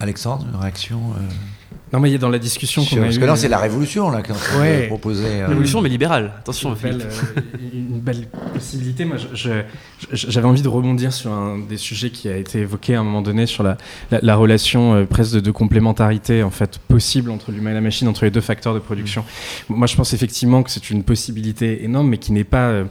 Alexandre, une réaction euh, Non, mais il y a dans la discussion qu'on a Parce eue, que là, c'est la révolution là, qu'on Ouais. proposer. euh, Révolution, mais libérale. Attention, une belle, euh, une belle possibilité. Moi, j'avais envie de rebondir sur un des sujets qui a été évoqué à un moment donné sur la, la, la relation euh, presque de, de complémentarité en fait possible entre l'humain et la machine, entre les deux facteurs de production. Moi, je pense effectivement que c'est une possibilité énorme, mais qui n'est pas euh,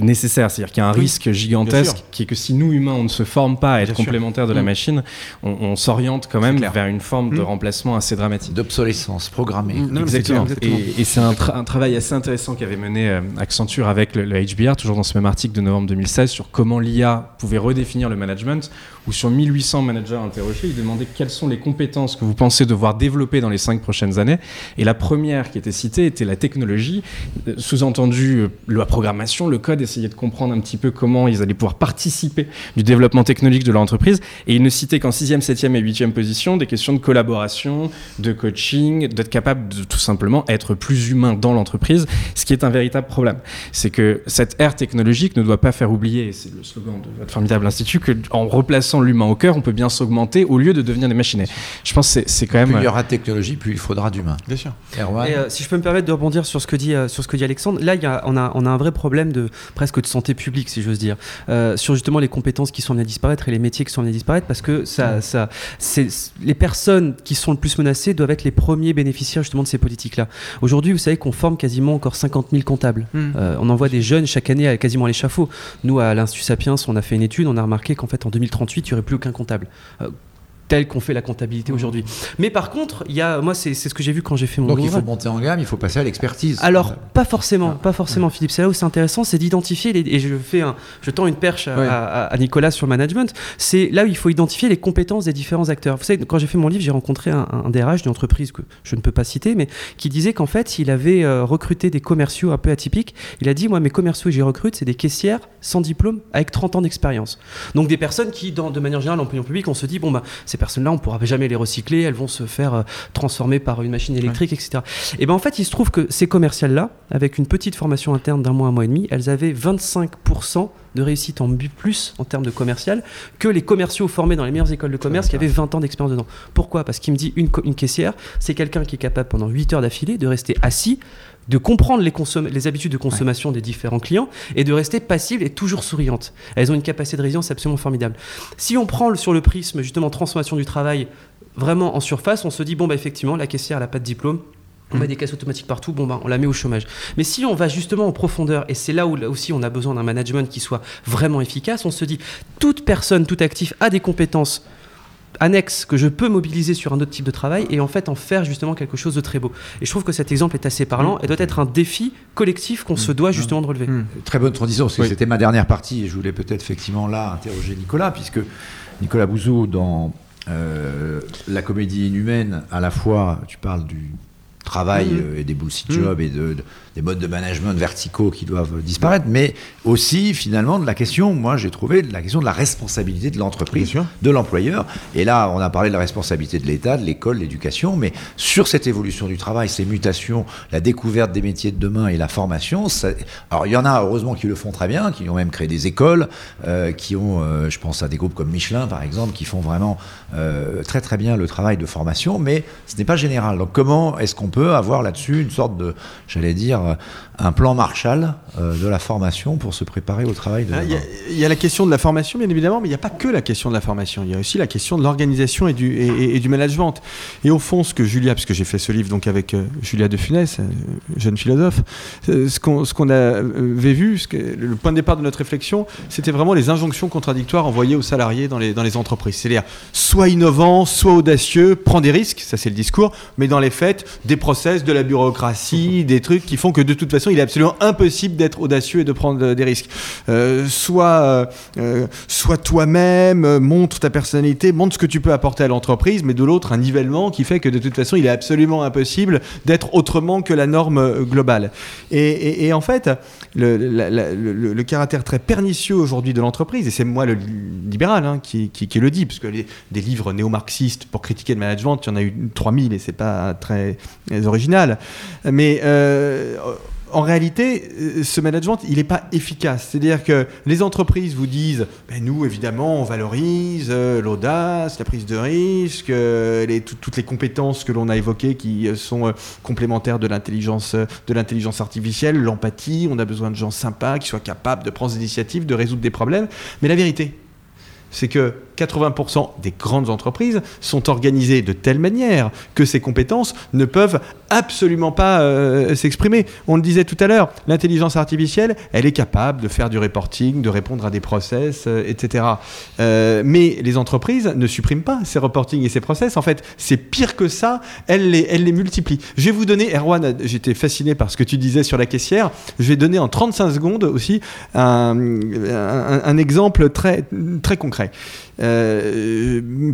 nécessaire. C'est-à-dire qu'il y a un Oui, risque gigantesque qui est que si nous humains on ne se forme pas à être complémentaires de la Mm. machine, on, on s'oriente quand même vers une forme de Mm. remplacement assez dramatique. D'obsolescence programmée. Mm. Non, Exactement. Et, et c'est un, tra- un travail assez intéressant qu'avait mené euh, Accenture avec le, le HBR, toujours dans ce même article de novembre 2016, sur comment l'IA pouvait redéfinir le management, où sur 1800 managers interrogés, ils demandaient quelles sont les compétences que vous pensez devoir développer dans les cinq prochaines années. Et la première qui était citée était la technologie, euh, sous-entendu euh, la programmation, le code, essayer de comprendre un petit peu comment ils allaient pouvoir participer du développement technologique de leur entreprise. Et ils ne citaient qu'en 6e, 7e et 8e position des questions de collaboration, de coaching, d'être capable de tout simplement être plus humain dans l'entreprise, ce qui est un véritable problème. C'est que cette ère technologique ne doit pas faire oublier, c'est le slogan de votre formidable institut, qu'en replaçant l'humain au cœur, on peut bien s'augmenter au lieu de devenir des machines. Je pense que c'est- quand Plus il même... y aura de technologie, plus il faudra d'humain. Bien sûr. Erwan Et, euh, si je peux me permettre de rebondir sur ce que dit, euh, sur ce que dit Alexandre, là il y a, on, a, on a un vrai problème de presque de santé publique, si j'ose dire, euh, sur justement les compétences qui sont amenées à disparaître et les métiers qui sont amenés à disparaître, parce que ça, ça, c'est, les personnes qui sont le plus menacées doivent être les premiers bénéficiaires justement de ces politiques-là. Aujourd'hui, vous savez qu'on forme quasiment encore 50 000 comptables. Mm. Euh, on envoie des jeunes chaque année à, quasiment à l'échafaud. Nous, à l'Institut Sapiens, on a fait une étude, on a remarqué qu'en fait en 2038, il n'y aurait plus aucun comptable. Euh, tel qu'on fait la comptabilité aujourd'hui. Mais par contre, il y a, moi, c'est c'est ce que j'ai vu quand j'ai fait mon Donc il ouvrage. faut monter en gamme, il faut passer à l'expertise. Alors, pas forcément, pas forcément, Philippe. C'est là où c'est intéressant, c'est d'identifier, et je fais un, je tends une perche à, Ouais. à- à Nicolas sur le management, c'est là où il faut identifier les compétences des différents acteurs. Vous savez, quand j'ai fait mon livre, j'ai rencontré un, un DRH d'une entreprise que je ne peux pas citer, mais qui disait qu'en fait, il avait euh, recruté des commerciaux un peu atypiques. Il a dit, moi, mes commerciaux que j'ai recrutés, c'est des caissières sans diplôme avec 30 ans d'expérience. Donc des personnes qui, dans, de manière générale, en opinion publique, on se dit, bon, bah, ces personnes-là, on pourra jamais les recycler, elles vont se faire euh, transformer par une machine électrique, etc. Et ben en fait, il se trouve que ces commerciales-là, avec une petite formation interne d'un mois, un mois et demi, elles avaient 25% de réussite en plus en termes de commercial que les commerciaux formés dans les meilleures écoles de commerce qui avaient 20 ans d'expérience dedans. Pourquoi? Parce qu'il me dit une, une caissière, c'est quelqu'un qui est capable pendant 8 heures d'affilée de rester assis de comprendre les, habitudes de consommation des différents clients et de rester passive et toujours souriante. Elles ont une capacité de résilience absolument formidable. Si on prend le- sur le prisme justement transformation du travail vraiment en surface, on se dit bon bah effectivement la caissière elle a pas de diplôme. On met des caisses automatiques partout, bon bah on la met au chômage. Mais si on va justement en profondeur, et c'est là où là aussi on a besoin d'un management qui soit vraiment efficace, on se dit toute personne, tout actif a des compétences annexes que je peux mobiliser sur un autre type de travail et en fait en faire justement quelque chose de très beau. Et je trouve que cet exemple est assez parlant et doit être un défi collectif qu'on se doit justement de relever. Mm. Très bonne transition, parce que Oui. c'était ma dernière partie, et je voulais peut-être effectivement là interroger Nicolas, puisque Nicolas Bouzou, dans euh, la comédie inhumaine, à la fois, tu parles du travail euh, et des bullshit jobs et de, de- des modes de management verticaux qui doivent disparaître, mais aussi finalement de la question, moi j'ai trouvé, de la question de la responsabilité de l'entreprise, de l'employeur. Et là, on a parlé de la responsabilité de l'État, de l'école, de l'éducation, mais sur cette évolution du travail, ces mutations, la découverte des métiers de demain et la formation, ça- alors il y en a heureusement qui le font très bien, qui ont même créé des écoles, euh, qui ont, euh, je pense à des groupes comme Michelin par exemple, qui font vraiment euh, très très bien le travail de formation, mais ce n'est pas général. Donc comment est-ce qu'on peut avoir là-dessus une sorte de, j'allais dire, euh, un plan Marshall euh, de la formation pour se préparer au travail de Ah, Il y, a- y la question de la formation, bien évidemment, mais il n'y a pas que la question de la formation. Il y a aussi la question de l'organisation et du, et, et- et du management. Et au fond, ce que Julia, puisque j'ai fait ce livre donc avec euh, Julia de Funès, jeune philosophe, ce qu'on avait vu, ce que- le point de départ de notre réflexion, c'était vraiment les injonctions contradictoires envoyées aux salariés dans les, dans les entreprises. C'est-à-dire, soit innovant, soit audacieux, prends des risques, ça c'est le discours, mais dans les faits, des process, de la bureaucratie, des trucs qui font que de toute façon, il est absolument impossible d'être audacieux et de prendre euh, des risques. Euh, soit euh, soit toi-même, montre ta personnalité, montre ce que tu peux apporter à l'entreprise, mais de l'autre, un nivellement qui fait que de toute façon, il est absolument impossible d'être autrement que la norme globale. Et, en fait, le, caractère très pernicieux aujourd'hui de l'entreprise, et c'est moi le libéral hein, qui, le dit, parce que les- des livres néo-marxistes pour critiquer le management, il y en a eu 3000 et c'est pas très original. Mais en réalité, euh, ce management, il n'est pas efficace. C'est-à-dire que les entreprises vous disent, ben, nous, évidemment, on valorise euh, l'audace, la prise de risque, euh, toutes les compétences que l'on a évoquées qui euh, sont euh, complémentaires euh, de l'intelligence artificielle, l'empathie. On a besoin de gens sympas qui soient capables de prendre des initiatives, de résoudre des problèmes. Mais la vérité, c'est que 80% des grandes entreprises sont organisées de telle manière que ces compétences ne peuvent absolument pas euh, s'exprimer. On le disait tout à l'heure, l'intelligence artificielle, elle est capable de faire du reporting, de répondre à des process, euh, etc. Euh, mais les entreprises ne suppriment pas ces reporting et ces process. En fait, c'est pire que ça, elles les, multiplient. Je vais vous donner, Erwan, j'étais fasciné par ce que tu disais sur la caissière, je vais donner en 35 secondes aussi un, exemple très, concret.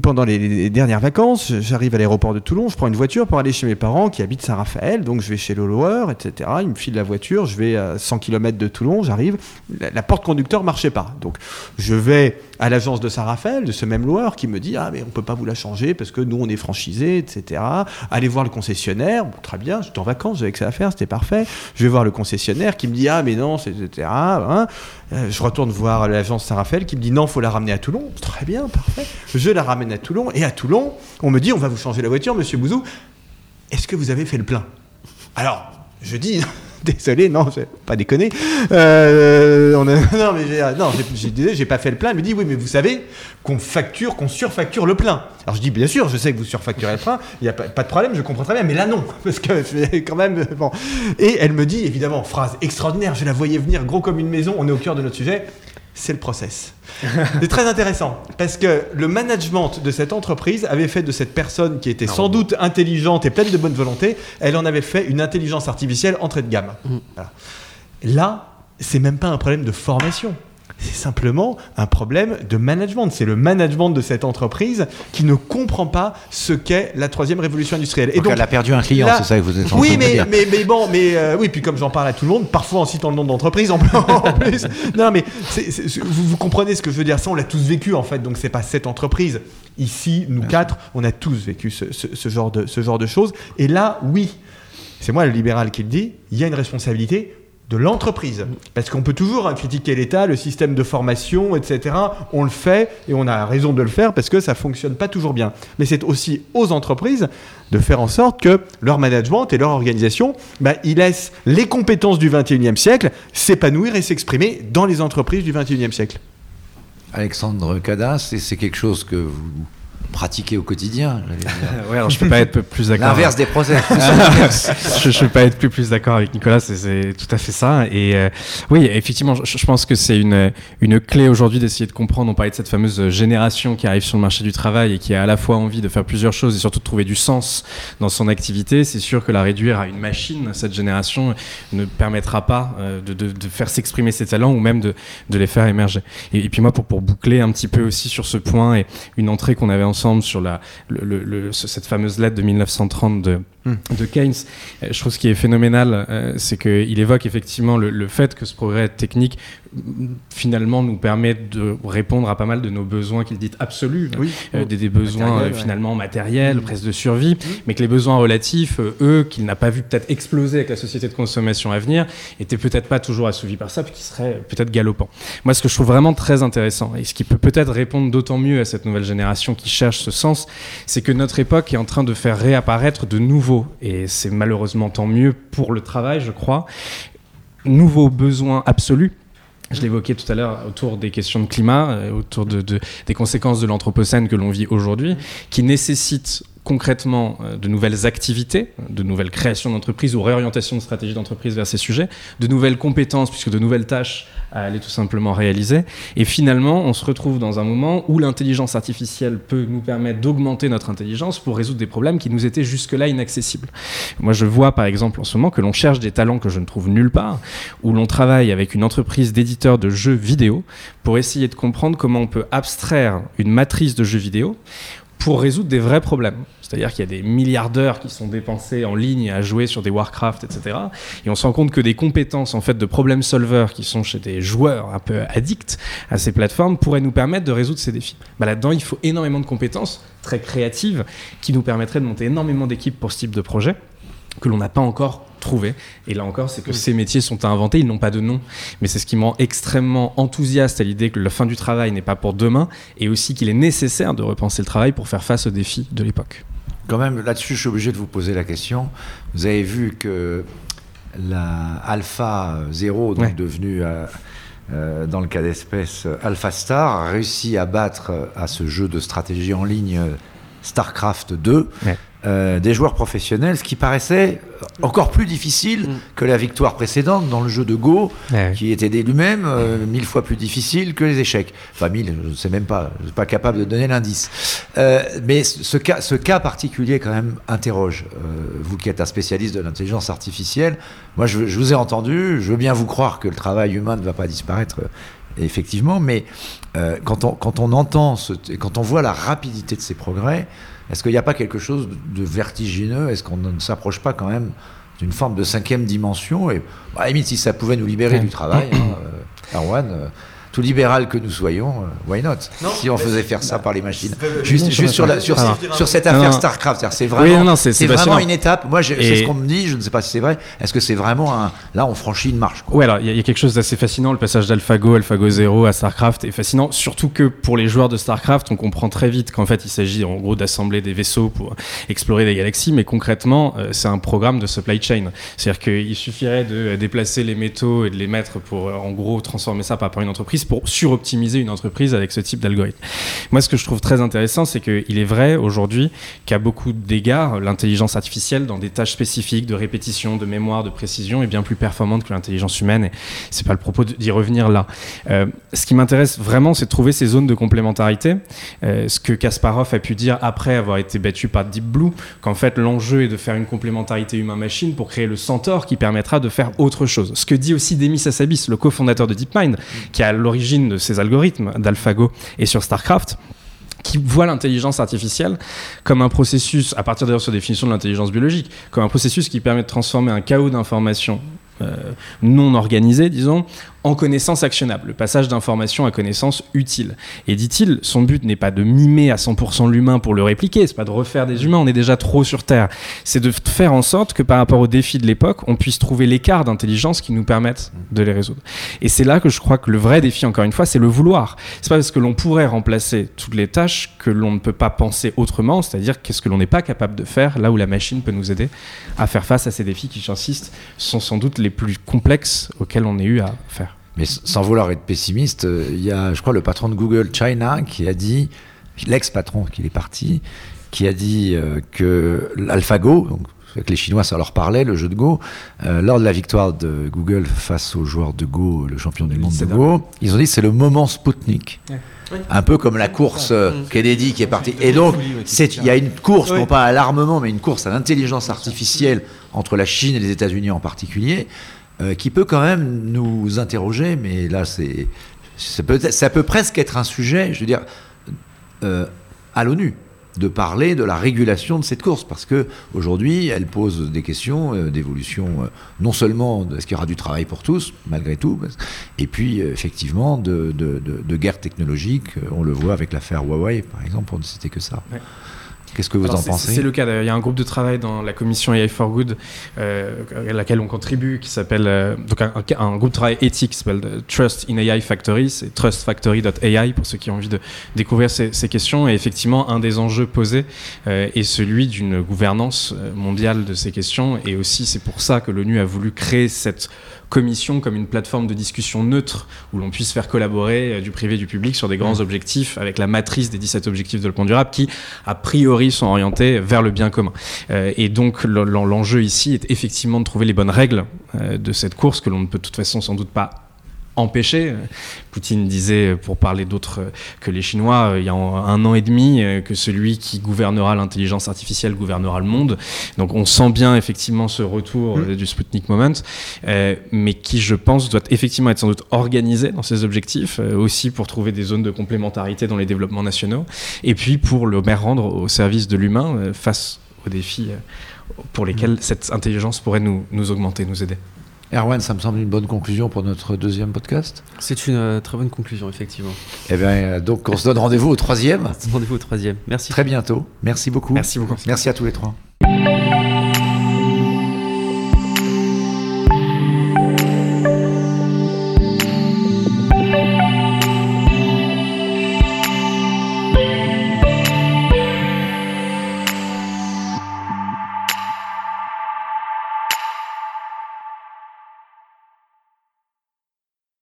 Pendant les, dernières vacances, j'arrive à l'aéroport de Toulon, je prends une voiture pour aller chez mes parents qui habitent Saint-Raphaël, donc je vais chez le loueur, etc. Il me file la voiture, je vais à 100 km de Toulon, j'arrive, la, porte conducteur marchait pas. Donc je vais à l'agence de Saint-Raphaël, de ce même loueur, qui me dit Ah, mais on peut pas vous la changer parce que nous on est franchisé, etc. Allez voir le concessionnaire, très bien, j'étais en vacances, j'avais que ça à faire, c'était parfait. Je vais voir le concessionnaire qui me dit Ah, mais non, etc. hein. Euh, je retourne voir l'agence Saint-Raphaël qui me dit non, faut la ramener à Toulon. Très bien, parfait. Je la ramène à Toulon et à Toulon, on me dit on va vous changer la voiture, monsieur Bouzou. Est-ce que vous avez fait le plein? Alors, je dis désolé, non, pas déconné. Euh, on a- non, mais j'ai, non, j'ai, pas fait le plein. Il me dit oui, mais vous savez qu'on facture, qu'on surfacture le plein. Alors je dis bien sûr, je sais que vous surfacturez le plein, il y a pas, de problème, je comprends très bien, mais là non, parce que quand même bon. Et elle me dit évidemment phrase extraordinaire, je la voyais venir gros comme une maison. On est au cœur de notre sujet. C'est le process. C'est très intéressant parce que le management de cette entreprise avait fait de cette personne qui était sans doute intelligente et pleine de bonne volonté, elle en avait fait une intelligence artificielle entrée de gamme. Voilà. Là, c'est même pas un problème de formation. C'est simplement un problème de management. C'est le management de cette entreprise qui ne comprend pas ce qu'est la troisième révolution industrielle. Et donc, elle a perdu un client, c'est ça que vous êtes en oui, train de mais, dire. mais, mais bon, mais euh, oui, puis comme j'en parle à tout le monde, parfois en citant le nom d'entreprise en, plus. Non, mais vous, vous comprenez ce que je veux dire. Ça, on l'a tous vécu en fait. Donc c'est pas cette entreprise. Ici, nous quatre, on a tous vécu ce, ce- ce genre de, ce genre de choses. Et là, oui, c'est moi le libéral qui le dit. Il y a une responsabilité de l'entreprise. Parce qu'on peut toujours hein, critiquer l'État, le système de formation, etc. On le fait et on a raison de le faire parce que ça fonctionne pas toujours bien. Mais c'est aussi aux entreprises de faire en sorte que leur management et leur organisation, bah, ils laissent les compétences du 21e siècle s'épanouir et s'exprimer dans les entreprises du 21e siècle. Alexandre c'est c'est quelque chose que vous pratiquez au quotidien. ouais, alors je peux pas être plus d'accord. L'inverse des procès. je ne peux pas être plus, plus d'accord avec Nicolas, c'est- c'est tout à fait ça. Et euh, oui, effectivement, je, je pense que c'est une, une clé aujourd'hui d'essayer de comprendre. On parlait de cette fameuse génération qui arrive sur le marché du travail et qui a à la fois envie de faire plusieurs choses et surtout de trouver du sens dans son activité. C'est sûr que la réduire à une machine, cette génération, ne permettra pas euh, de, de- de faire s'exprimer ses talents ou même de, de les faire émerger. Et, et puis moi, pour, pour boucler un petit peu aussi sur ce point et une entrée qu'on avait ensemble sur la, le- le- le- ce- cette fameuse lettre de 1930 de, de Keynes, euh, je trouve ce qui est phénoménal, euh, c'est qu'il évoque effectivement le, le fait que ce progrès technique finalement nous permet de répondre à pas mal de nos besoins qu'il dit absolus, Oui. euh, des, des besoins euh, ouais. finalement matériels, presque de survie, mais que les besoins relatifs, euh, eux, qu'il n'a pas vu peut-être exploser avec la société de consommation à venir, étaient peut-être pas toujours assouvis par ça, puis qui seraient peut-être galopants. Moi, ce que je trouve vraiment très intéressant, et ce qui peut peut-être répondre d'autant mieux à cette nouvelle génération qui cherche ce sens, c'est que notre époque est en train de faire réapparaître de nouveaux, et c'est malheureusement tant mieux pour le travail, je crois, nouveaux besoins absolus. Je l'évoquais tout à l'heure autour des questions de climat, euh, autour de, de- des conséquences de l'anthropocène que l'on vit aujourd'hui, qui nécessitent concrètement euh, de nouvelles activités, de nouvelles créations d'entreprises ou réorientation de stratégie d'entreprise vers ces sujets, de nouvelles compétences, puisque de nouvelles tâches à aller tout simplement réaliser. Et finalement, on se retrouve dans un moment où l'intelligence artificielle peut nous permettre d'augmenter notre intelligence pour résoudre des problèmes qui nous étaient jusque-là inaccessibles. Moi, je vois par exemple en ce moment que l'on cherche des talents que je ne trouve nulle part, où l'on travaille avec une entreprise d'éditeurs de jeux vidéo pour essayer de comprendre comment on peut abstraire une matrice de jeux vidéo pour résoudre des vrais problèmes. C'est-à-dire qu'il y a des milliards d'heures qui sont dépensées en ligne à jouer sur des Warcraft, etc. Et on se rend compte que des compétences en fait de problem solver qui sont chez des joueurs un peu addicts à ces plateformes pourraient nous permettre de résoudre ces défis. Bah, Là-dedans, il faut énormément de compétences très créatives qui nous permettraient de monter énormément d'équipes pour ce type de projet que l'on n'a pas encore Et là encore, c'est que ces métiers sont à inventer, ils n'ont pas de nom. Mais c'est ce qui me rend extrêmement enthousiaste à l'idée que la fin du travail n'est pas pour demain, et aussi qu'il est nécessaire de repenser le travail pour faire face aux défis de l'époque. Quand même, là-dessus, je suis obligé de vous poser la question. Vous avez vu que la Alpha 0, donc Ouais. devenue euh, euh, dans le cas d'espèce Alpha Star, a réussi à battre euh, à ce jeu de stratégie en ligne StarCraft 2 Ouais. Euh, des joueurs professionnels, ce qui paraissait encore plus difficile que la victoire précédente dans le jeu de Go, qui était dès lui-même euh, mille fois plus difficile que les échecs. Enfin, mille, je ne sais même pas, je ne suis pas capable de donner l'indice. Euh, mais ce cas, ce cas particulier, quand même, interroge. Euh, vous qui êtes un spécialiste de l'intelligence artificielle, moi, je, je vous ai entendu, je veux bien vous croire que le travail humain ne va pas disparaître. Effectivement, mais euh, quand, on, quand on entend, ce, quand on voit la rapidité de ces progrès, est-ce qu'il n'y a pas quelque chose de vertigineux? Est-ce qu'on ne s'approche pas quand même d'une forme de cinquième dimension? Et bah, à la limite, si ça pouvait nous libérer Ouais. du travail, hein, euh, euh, tout libéral que nous soyons, euh, why not Si on faisait faire ça par les machines. Juste, ça sur, la, cette affaire non. StarCraft, c'est Oui, vraiment, c'est- vraiment une étape. Moi, c'est ce qu'on me dit, je ne sais pas si c'est vrai. Est-ce que c'est vraiment un. Là, on franchit une marche. quoi? Ouais, alors il y, a- il y a quelque chose d'assez fascinant. Le passage d'AlphaGo, AlphaGo 0 à StarCraft est fascinant, surtout que pour les joueurs de StarCraft, on comprend très vite qu'en fait il s'agit en gros d'assembler des vaisseaux pour explorer des galaxies, mais concrètement, euh, c'est un programme de supply chain. C'est-à-dire qu'il suffirait de déplacer les métaux et de les mettre pour en gros transformer ça par une entreprise pour suroptimiser une entreprise avec ce type d'algorithme. Moi, ce que je trouve très intéressant, c'est qu'il est vrai aujourd'hui qu'à beaucoup d'égards, l'intelligence artificielle, dans des tâches spécifiques de répétition, de mémoire, de précision, est bien plus performante que l'intelligence humaine. Et c'est pas le propos d'y revenir là. Euh, ce qui m'intéresse vraiment, c'est de trouver ces zones de complémentarité. Euh, ce que Kasparov a pu dire après avoir été battu par Deep Blue, qu'en fait l'enjeu est de faire une complémentarité humain-machine pour créer le centaure qui permettra de faire autre chose. Ce que dit aussi Demis Hassabis, le cofondateur de DeepMind, qui à l'origine de ces algorithmes d'AlphaGo et sur StarCraft qui voit l'intelligence artificielle comme un processus, à partir d'ailleurs de sa définition de l'intelligence biologique, comme un processus qui permet de transformer un chaos d'informations euh, non organisé, disons, en connaissance actionnable, le passage d'information à connaissance utile. Et dit-il, son but n'est pas de mimer à 100% l'humain pour le répliquer, c'est pas de refaire des humains, on est déjà trop sur Terre. C'est de faire en sorte que par rapport aux défis de l'époque, on puisse trouver l'écart d'intelligence qui nous permettent de les résoudre. Et c'est là que je crois que le vrai défi, encore une fois, c'est le vouloir. C'est pas parce que l'on pourrait remplacer toutes les tâches que l'on ne peut pas penser autrement, c'est-à-dire qu'est-ce que l'on n'est pas capable de faire là où la machine peut nous aider à faire face à ces défis qui, j'insiste, sont sans doute les plus complexes auxquels on ait eu à faire. Mais sans vouloir être pessimiste, euh, il y a, je crois, le patron de Google China qui a dit, l'ex-patron qui est parti, qui a dit euh, que l'AlphaGo, donc avec les Chinois ça leur parlait, le jeu de Go, euh, lors de la victoire de Google face au joueur de Go, le champion du monde de Go, ils ont dit c'est le moment Spoutnik. Un peu comme la course euh, Kennedy qui est partie. Et donc, il y a une course, non pas à l'armement, mais une course à l'intelligence artificielle entre la Chine et les États-Unis en particulier, euh, qui peut quand même nous interroger, mais là, c'est, ça peut, ça peut presque être un sujet, je veux dire, euh, à l'ONU, de parler de la régulation de cette course, parce que aujourd'hui, elle pose des questions euh, d'évolution, non seulement de est-ce qu'il y aura du travail pour tous, malgré tout, et puis effectivement de, de, de- guerre technologique. On le voit avec l'affaire Huawei, par exemple, pour ne citer que ça. Ouais. Qu'est-ce que vous Alors, en pensez C'est le cas. Il y a un groupe de travail dans la commission AI for Good euh, à laquelle on contribue, qui s'appelle euh, donc un, groupe de travail éthique qui s'appelle euh, Trust in AI Factory. C'est trustfactory.ai pour ceux qui ont envie de découvrir ces, ces questions. Et effectivement, un des enjeux posés euh, est celui d'une gouvernance mondiale de ces questions. Et aussi, c'est pour ça que l'ONU a voulu créer cette commission comme une plateforme de discussion neutre où l'on puisse faire collaborer euh, du privé et du public sur des grands objectifs avec la matrice des 17 objectifs de développement durable qui, a priori, sont orientés vers le bien commun. Euh, et donc, le- le- l'enjeu ici est effectivement de trouver les bonnes règles euh, de cette course que l'on ne peut de toute façon sans doute pas empêcher. Poutine disait, euh, pour parler d'autres que les Chinois, euh, il y a un an et demi, euh, que celui qui gouvernera l'intelligence artificielle gouvernera le monde. Donc on sent bien effectivement ce retour euh, du Sputnik Moment, mais qui, je pense, doit effectivement être sans doute organisé dans ses objectifs, aussi pour trouver des zones de complémentarité dans les développements nationaux, et puis pour le rendre au service de l'humain face aux défis pour lesquels cette intelligence pourrait nous, nous augmenter, nous aider. Erwan, ça me semble une bonne conclusion pour notre deuxième podcast. C'est une euh, très bonne conclusion, effectivement. Eh bien, euh, donc on se donne rendez-vous au troisième, Rendez-vous au troisième. Merci. très bientôt. Merci beaucoup. Merci beaucoup. Merci à tous les trois.